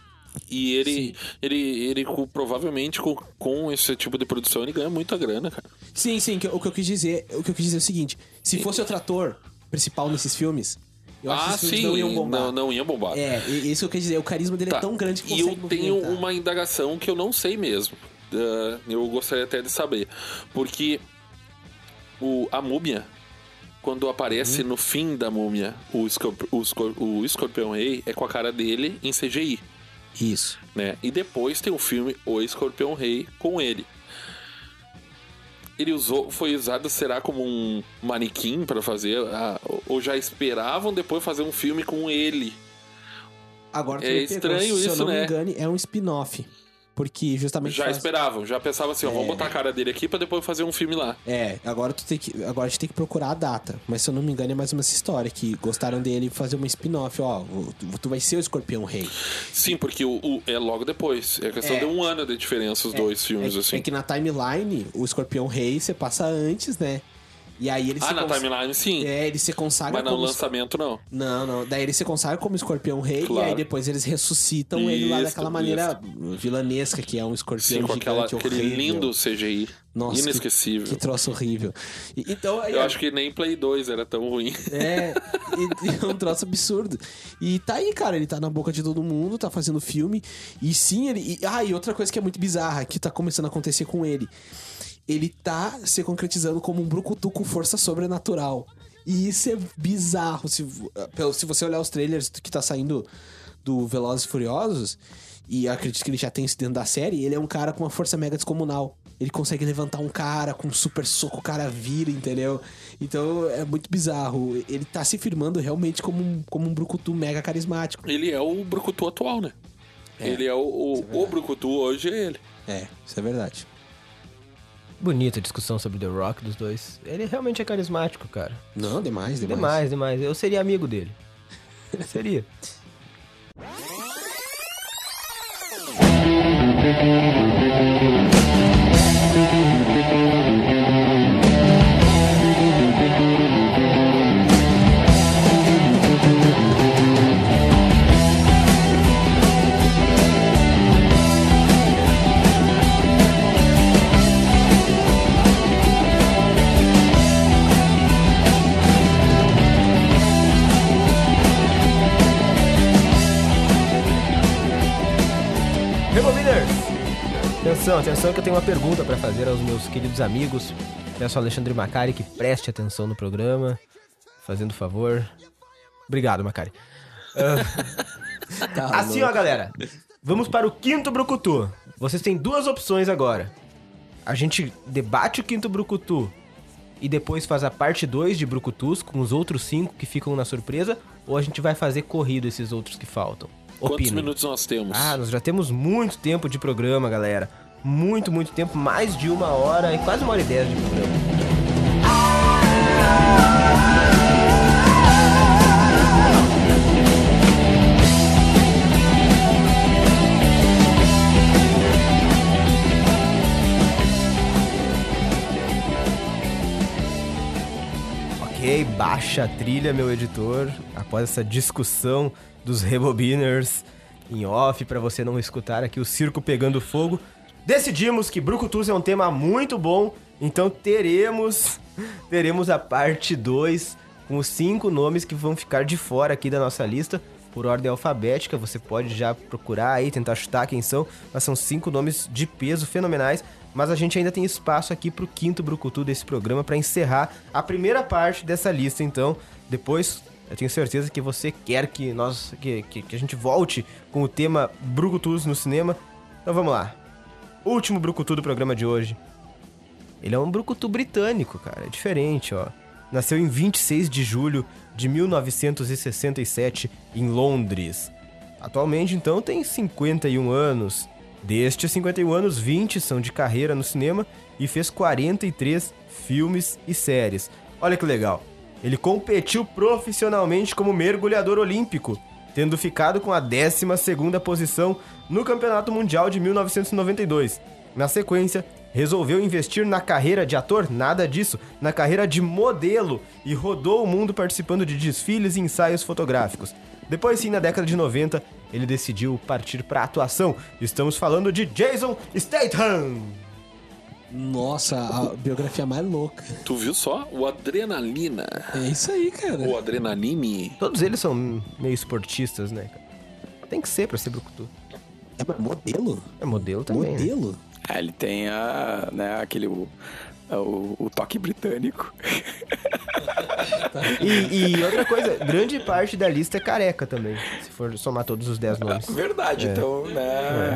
E ele, ele, ele provavelmente com, com esse tipo de produção ele ganha muita grana, cara. Sim, sim, o que eu quis dizer, o que eu quis dizer é o seguinte: se fosse outro ator principal nesses filmes, eu acho ah, que sim, não iam bombar. Não, não ia bombar. É, isso que eu quis dizer, o carisma dele Tá, é tão grande que E eu tenho movimentar. uma indagação que eu não sei mesmo. Ah, eu gostaria até de saber. Porque o, a múmia, quando aparece Uhum. no fim da múmia, o, escorp, o, o escorpião rei é com a cara dele em CGI. Isso. né? E depois tem o filme O Escorpião Rei com ele. Ele usou, foi usado, será como um manequim pra fazer? ah, ou já esperavam depois fazer um filme com ele? Agora É me pegou, estranho se eu isso, não me né? engane, é um spin-off. Porque justamente. Já faz- esperavam, já pensavam assim, ó, vamos botar a cara dele aqui pra depois fazer um filme lá. É, agora tu tem que. Agora a gente tem que procurar a data. Mas se eu não me engano, é mais uma essa história. Que gostaram dele fazer uma spin-off, ó. Tu, vai ser o escorpião rei. Sim, porque o, o- é logo depois. É questão É. de um ano de diferença os dois filmes, é, assim. é que na timeline, o escorpião rei você passa antes, né? E aí ele Ah, se na cons- timeline sim. É, ele se consagra mas no como. lançamento não. Não, não. Daí ele se consagra como escorpião rei Claro. e aí depois eles ressuscitam ele lá Isso, daquela maneira vilanesca, que é um escorpião Sim, com gigante, aquela, aquele horrível. lindo CGI. Nossa, que- inesquecível. Que, troço horrível. E- então, aí, Eu acho que nem Play 2 era tão ruim. É, e é um troço absurdo. E tá aí, cara, ele tá na boca de todo mundo, tá fazendo filme. E sim, ele. E, ah, e outra coisa que é muito bizarra, que tá começando a acontecer com ele. Ele tá se concretizando como um brucutu com força sobrenatural. E isso é bizarro. Se, pelo- se você olhar os trailers que tá saindo do Velozes e Furiosos, e eu acredito que ele já tem isso dentro da série, ele é um cara com uma força mega descomunal. Ele consegue levantar um cara com um super soco, o cara vira, entendeu? Então é muito bizarro. Ele tá se firmando realmente como um, como um brucutu mega carismático. Ele é o Brucutu atual, né? É, ele é o, o, o Brucutu hoje, é ele. É, isso é verdade. Bonita a discussão sobre The Rock dos dois. Ele realmente é carismático, cara. Não, demais, demais. Demais, demais. Eu seria amigo dele. seria. Atenção, atenção que eu tenho uma pergunta pra fazer aos meus queridos amigos. Peço ao Alexandre Macari que preste atenção no programa. Fazendo favor. Obrigado, Macari. Tá Assim, louco. ó, galera. Vamos para o quinto Brucutu. Vocês têm duas opções agora. A gente debate o quinto Brucutu e depois faz a parte 2 de Brucutus com os outros cinco que ficam na surpresa, ou a gente vai fazer corrido esses outros que faltam. Quantos Opinem. minutos nós temos? Ah, nós já temos muito tempo de programa, galera. Muito, muito tempo, mais de uma hora e quase uma hora e dez de programa. Ok, baixa a trilha, meu editor, após essa discussão dos rebobiners em off, para você não escutar aqui o circo pegando fogo. Decidimos que Brucutus é um tema muito bom, então teremos teremos a parte 2 com os cinco nomes que vão ficar de fora aqui da nossa lista por ordem alfabética. Você pode já procurar aí, tentar chutar quem são, mas são cinco nomes de peso fenomenais. Mas a gente ainda tem espaço aqui pro quinto Brucutu desse programa para encerrar a primeira parte dessa lista. Então, depois eu tenho certeza que você quer que nós que, que, que a gente volte com o tema Brucutus no cinema. Então vamos lá. Último Brucutu do programa de hoje. Ele é um brucutu britânico, cara. É diferente, ó. Nasceu em 26 de julho de 1967 em Londres. Atualmente, então, tem 51 anos. Destes 51 anos, 20 são de carreira no cinema e fez 43 filmes e séries. Olha que legal. Ele competiu profissionalmente como mergulhador olímpico tendo ficado com a 12ª posição no Campeonato Mundial de 1992. Na sequência, resolveu investir na carreira de ator, nada disso, na carreira de modelo e rodou o mundo participando de desfiles e ensaios fotográficos. Depois sim, na década de 90, ele decidiu partir para atuação. Estamos falando de Jason Statham. Nossa, a biografia mais louca. Tu viu só? O Adrenalina. É isso aí, cara. O Adrenaline. Todos eles são meio esportistas, né? cara? Tem que ser pra ser brucutu. É mas modelo? É modelo também. né? modelo? Ah, ele tem a, né, aquele, o, o, o toque britânico. E, e outra coisa, grande parte da lista é careca também, se for somar todos os 10 nomes. Verdade, então, né?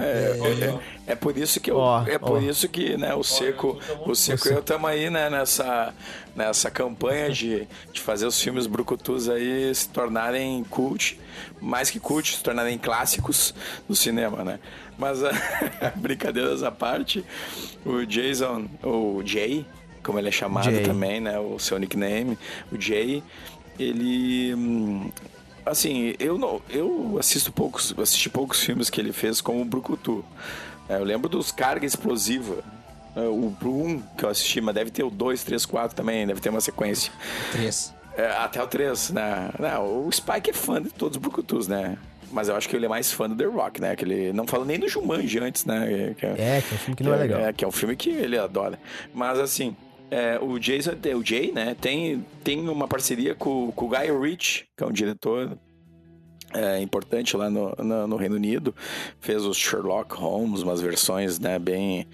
É, é- é por isso que eu, Ó, é por ó. isso que, né, o Seco, o Seco e eu estamos aí, né, nessa, nessa campanha de, de fazer os filmes brucutus aí se tornarem cult, mais que cult, se tornarem clássicos do cinema, né? Mas brincadeiras à parte, o Jason, o Jay, como ele é chamado Jay. também, né, o seu nickname, o Jay, ele hum, assim, eu não, eu assisto poucos, assisti poucos filmes que ele fez como o Brucutu. É, eu lembro dos Carga Explosiva. É, O 1 que eu assisti, mas deve ter o 2, 3, 4 também, deve ter uma sequência. Três. É, até o 3, né? Não, o Spike é fã de todos os Brucutus, né? Mas eu acho que ele é mais fã do The Rock, né? Que ele não fala nem do Jumanji antes, né? Que É, que é um filme que não é legal. É, que é um filme que ele adora. Mas assim, é, o Jason, o Jay, né, tem, tem uma parceria com, com o Guy Ritchie, que é um diretor é, importante lá no, no, no Reino Unido. Fez os Sherlock Holmes, umas versões, né, bem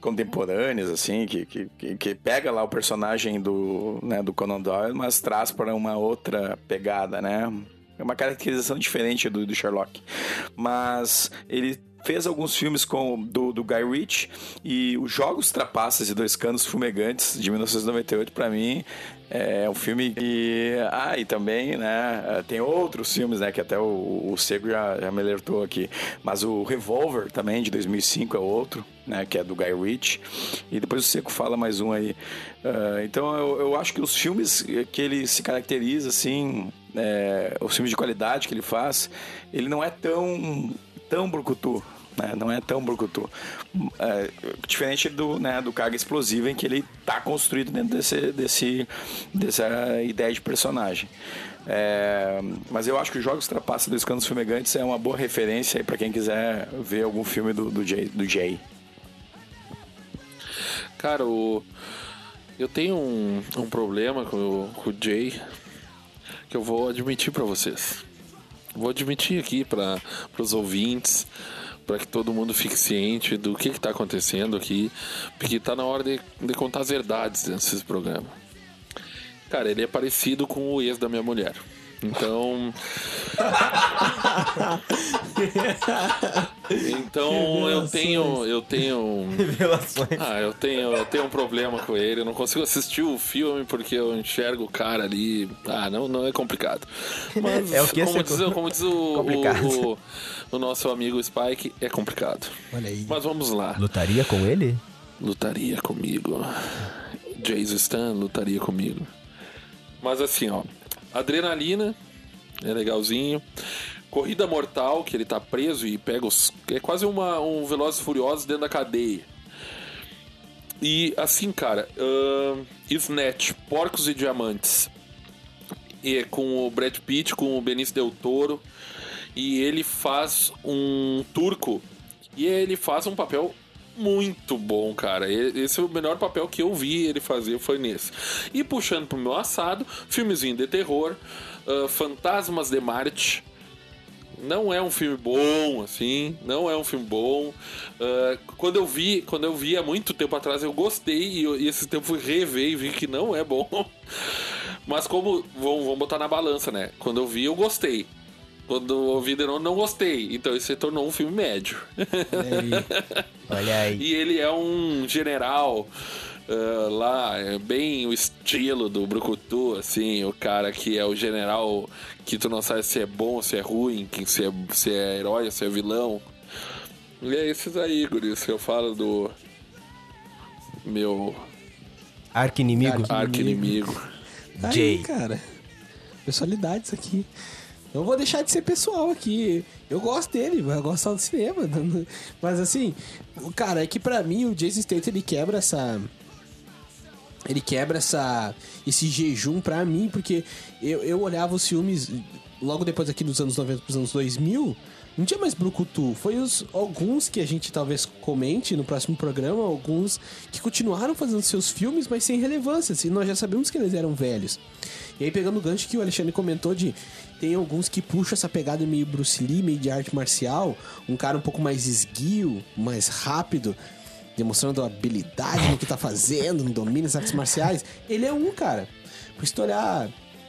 contemporâneas, assim, que, que, que- que pega lá o personagem do, né, do Conan Doyle, mas traz para uma outra pegada, né? É uma caracterização diferente do, do Sherlock. Mas ele fez alguns filmes com do, do Guy Ritchie e os Jogos Trapaças e Dois Canos Fumegantes de 1998 para mim é um filme que ah e também né tem outros filmes né que até o, o Sego já, já me alertou aqui. Mas o Revolver também de 2005 é outro né que é do Guy Ritchie. E depois o Seco fala mais um aí. Ah, então eu, eu acho que os filmes que ele se caracteriza assim é, os filmes de qualidade que ele faz ele não é tão tão brucutu, né? Não é tão brucutu. É, diferente do, né, do Carga Explosiva, em que ele tá construído dentro desse, desse, dessa ideia de personagem. É, mas eu acho que os Jogos Trapaça dos Canos Fumegantes é uma boa referência para quem quiser ver algum filme do, do, Jay, do Jay. Cara, o... eu tenho um, um problema com o, com o Jay que eu vou admitir pra vocês. Vou admitir aqui para os ouvintes, para que todo mundo fique ciente do que está acontecendo aqui, porque tá na hora de, de contar as verdades nesse programa. Cara, ele é parecido com o ex da minha mulher. Então. então eu tenho. Eu tenho. Revelações. Ah, eu tenho, eu tenho um problema com ele. Eu não consigo assistir o filme porque eu enxergo o cara ali. Ah, não, não é complicado. Mas, É o que como, ser diz, como diz o, o, o- o nosso amigo Spike, é complicado. Olha aí. Mas vamos lá. Lutaria com ele? Lutaria comigo. Jason Stan lutaria comigo. Mas assim, ó. Adrenalina é legalzinho. Corrida Mortal, que ele tá preso e pega os. É quase uma, um Velozes Furiosos dentro da cadeia. E assim, cara. ahn, Snatch, Porcos e Diamantes. E é com o Brad Pitt, com o Benício Del Toro. E ele faz um turco. E ele faz um papel muito bom, cara. Esse é o melhor papel que eu vi ele fazer, foi nesse. E puxando pro meu assado, filmezinho de terror, ah, Fantasmas de Marte. Não é um filme bom, assim, não é um filme bom. Ah, quando eu vi, quando eu vi há muito tempo atrás, eu gostei e, eu- e esse tempo fui rever e vi que não é bom. Mas como vamos, vamos botar na balança, né? Quando eu vi, eu gostei. Quando eu vi de novo, não gostei. Então isso se tornou um filme médio. Olha aí. Olha aí. E ele é um general ah, lá, é bem o estilo do Brucutu, assim, o cara que é o general que tu não sabe se é bom, se é ruim, que se é, se é herói, se é vilão. E é esses aí, guris, que eu falo do meu arqui-inimigo. Tá Jay. aí, cara. Personalidades aqui. Eu vou deixar de ser pessoal aqui. Eu gosto dele, eu gosto só do cinema. Mas assim, cara, é que pra mim o Jason Statham ele quebra essa ele quebra essa esse jejum pra mim, porque eu, eu olhava os filmes logo depois aqui dos anos 90 pros anos 2000, não tinha mais Brucutu. Foi os alguns que a gente talvez comente no próximo programa, alguns que continuaram fazendo seus filmes, mas sem relevância, assim, nós já sabemos que eles eram velhos. E aí, pegando o gancho que o Alexandre comentou de tem alguns que puxam essa pegada meio Bruce Lee, meio de arte marcial, um cara um pouco mais esguio, mais rápido, demonstrando habilidade no que tá fazendo, no domínio das artes marciais. Ele é um, cara. Porque se olhar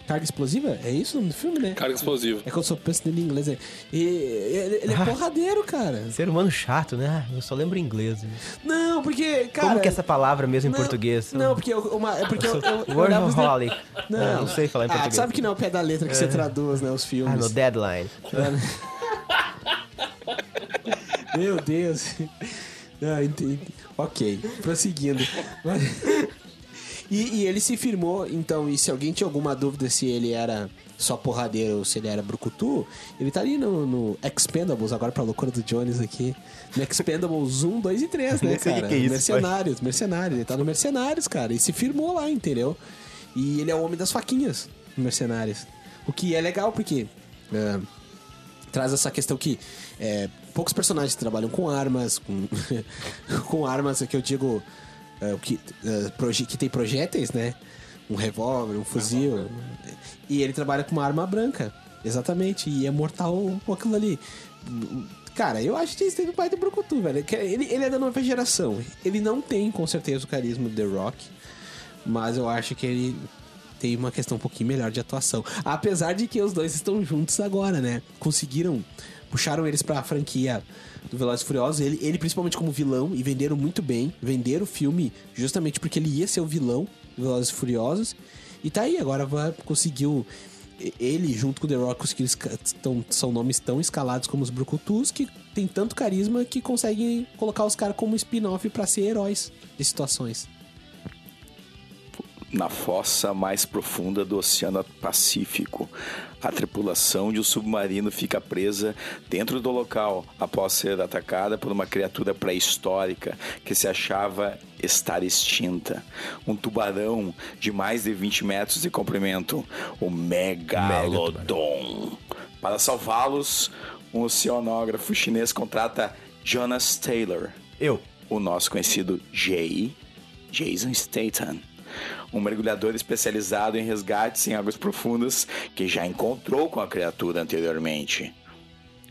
Carga Explosiva, é isso o nome do filme, né? Carga explosiva. É que eu só penso nele em inglês. né? E, ele, ele é porradeiro, cara. Ser humano chato, né? Ah, Eu só lembro inglês. Não, porque, cara... Como que é essa palavra mesmo em não, português? Não, porque eu, uma, é porque eu, eu, eu olhava os Workaholic. É, Não, sei falar em ah, português. sabe que não é o pé da letra que você traduz, né, os Ah, filmes. no deadline. Meu Deus. Ah, entendi. Ok, prosseguindo. E, e ele se firmou, então, e se alguém tinha alguma dúvida se ele era só porradeiro ou se ele era brucutu, ele tá ali no, no Expendables, agora pra loucura do Jones aqui. No Expendables 1, 2 e 3, né, o que cara? que é isso, Mercenários, Mercenários. Ele tá no Mercenários, cara, e se firmou lá, entendeu? E ele é o homem das faquinhas no Mercenários. O que é legal, porque... é, traz essa questão que é, poucos personagens trabalham com armas, com, com armas que eu digo o que, proje- que tem projéteis, né? Um revólver, um fuzil. E ele trabalha com uma arma branca. Exatamente. E é mortal aquilo ali. Cara, eu acho que eles têm um pai do Brucutu, velho. Ele, ele é da nova geração. Ele não tem, com certeza, o carisma do The Rock. Mas eu acho que ele tem uma questão um pouquinho melhor de atuação. Apesar de que os dois estão juntos agora, né? Conseguiram, puxaram eles pra franquia do Velozes Furiosos. Ele, ele principalmente como vilão e venderam muito bem. Venderam o filme justamente porque ele ia ser o vilão do Velozes Furiosos. E tá aí, agora vai, conseguiu... Ele, junto com o The Rock, esca- tão- são nomes tão escalados como os Brucutus que tem tanto carisma que conseguem colocar os caras como spin-off pra ser heróis de situações. Na fossa mais profunda do Oceano Pacífico, a tripulação de um submarino fica presa dentro do local após ser atacada por uma criatura pré-histórica que se achava estar extinta. Um tubarão de mais de 20 metros de comprimento, o Megalodon. Para salvá-los, um oceanógrafo chinês contrata Jonas Taylor, Eu. o nosso conhecido Jay, Jason Statham, um mergulhador especializado em resgates em águas profundas que já encontrou com a criatura anteriormente.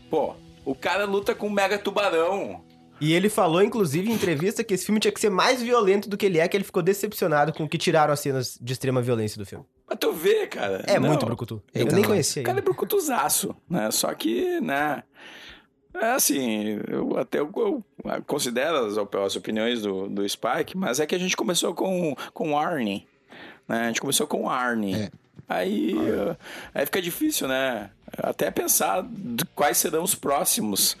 Pô, o cara luta com um mega tubarão. E ele falou, inclusive, em entrevista, que esse filme tinha que ser mais violento do que ele é, que ele ficou decepcionado com o que tiraram as cenas de extrema violência do filme. Pra tu ver, cara. É Não, muito brucutu. Eu Então, nem conhecia O cara é brucutuzaço, né? Só que, né... É assim, eu até eu, eu considero as, as opiniões do, do Spike, mas é que a gente começou com, com o Arnie, né? A gente começou com o Arnie. É. Aí, uh, aí fica difícil, né? Até pensar quais serão os próximos.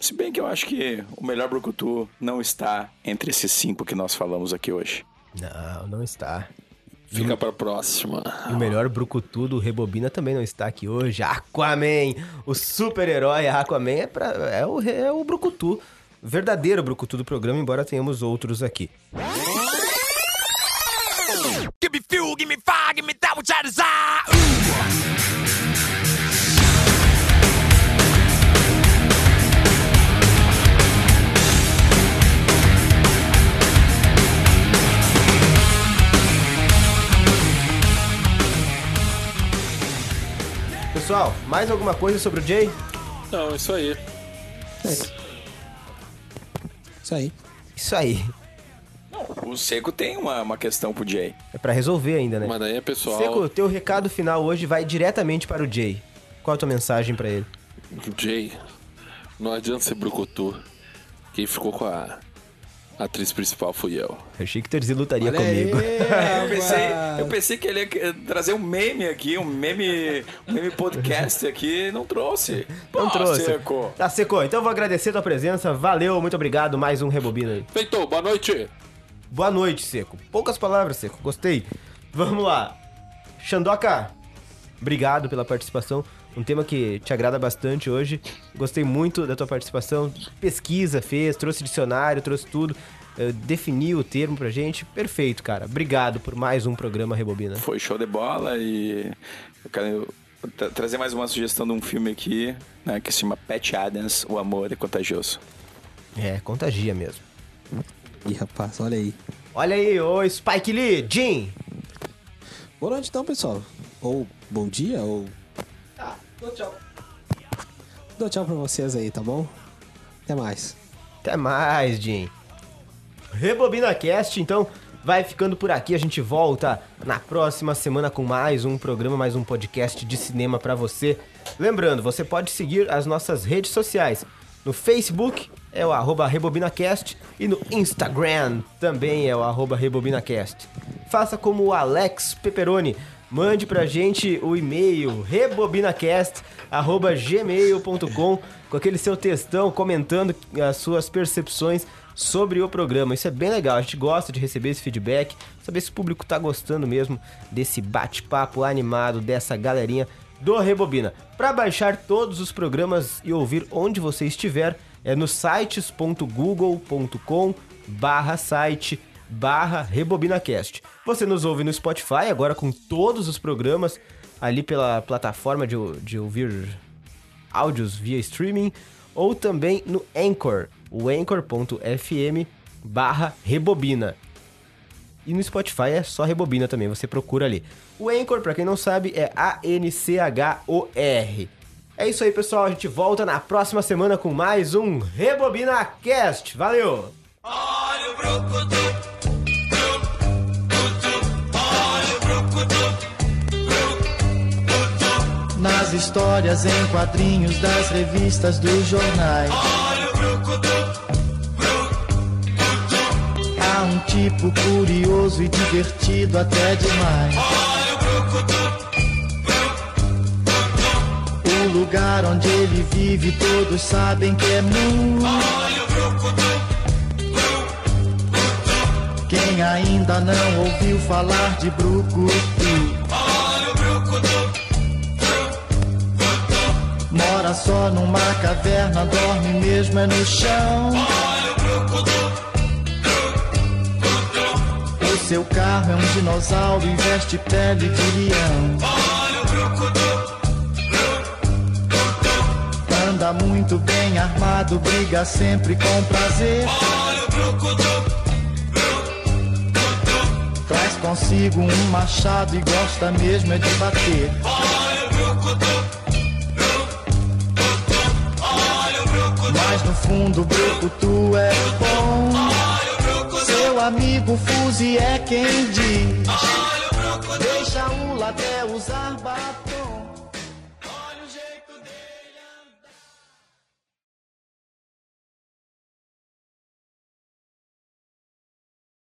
Se bem que eu acho que o melhor Brucutu não está entre esses cinco que nós falamos aqui hoje. Não, não está. Fica pra próxima. E o melhor brucutu do Rebobina também não está aqui hoje. Aquaman! O super-herói Aquaman é, pra, é, o, é o brucutu. Verdadeiro brucutu do programa, embora tenhamos outros aqui. Give me fuel, give me fire, give me that which I desire. Pessoal, mais alguma coisa sobre o Jay? Não, isso aí. Isso aí. Isso aí. O Seco tem uma, uma questão pro Jay. É pra resolver ainda, né? Mas daí é pessoal. Seco, teu recado final hoje vai diretamente para o Jay. Qual a tua mensagem pra ele? Jay, não adianta ser brucutu. Quem ficou com a atriz principal fui eu. Eu achei que o Terzi lutaria Olha comigo. aí, Eu pensei, eu pensei que ele ia trazer um meme aqui, um meme, um meme podcast aqui, não trouxe. Não Pô, trouxe. Seco. Tá, Seco. Então eu vou agradecer a tua presença. Valeu, muito obrigado. Mais um Rebobina aí. Feito, boa noite. Boa noite, Seco. Poucas palavras, Seco. Gostei. Vamos lá. Xandoca, obrigado pela participação. Um tema que te agrada bastante hoje. Gostei muito da tua participação. Pesquisa fez, trouxe dicionário, trouxe tudo. eh, definiu o termo pra gente. Perfeito, cara. Obrigado por mais um programa Rebobina. Foi show de bola e eu quero tra- trazer mais uma sugestão de um filme aqui, né, que se chama Pat Adams, O Amor é Contagioso. É, contagia mesmo. Ih, rapaz, olha aí. Olha aí, ô Spike Lee, Jim. Boa noite então, pessoal. Ou bom dia, ou... Dou tchau pra vocês aí, tá bom? Até mais. Até mais, Jim. Rebobina Cast, então, vai ficando por aqui. A gente volta na próxima semana com mais um programa, mais um podcast de cinema pra você. Lembrando, você pode seguir as nossas redes sociais. No Facebook é o arroba RebobinaCast e no Instagram também é o arroba RebobinaCast. Faça como o Alex Peperoni. Mande pra gente o e-mail rebobinacast.gmail.com com aquele seu textão comentando as suas percepções sobre o programa. Isso é bem legal, a gente gosta de receber esse feedback, saber se o público tá gostando mesmo desse bate-papo animado dessa galerinha do Rebobina. Para baixar todos os programas e ouvir onde você estiver, é no sites.google.com barra RebobinaCast. Você nos ouve no Spotify, agora com todos os programas ali pela plataforma de, de ouvir áudios via streaming, ou também no Anchor, o anchor.fm barra Rebobina. E no Spotify é só Rebobina também, você procura ali. O Anchor, pra quem não sabe, é A-N-C-H-O-R. É isso aí, pessoal. A gente volta na próxima semana com mais um Rebobina Cast. Valeu! Nas histórias em quadrinhos das revistas dos jornais. Há um tipo curioso e divertido até demais. O lugar onde ele vive todos sabem que é mu. Quem ainda não ouviu falar de Brucutu? Só numa caverna, dorme mesmo é no chão. O seu carro é um dinossauro e veste pele de leão. Anda muito bem armado, briga sempre com prazer. Traz consigo um machado e gosta mesmo é de bater. No fundo o brucutu é bom. Seu amigo Fuzi é quem diz. Deixa o até usar batom.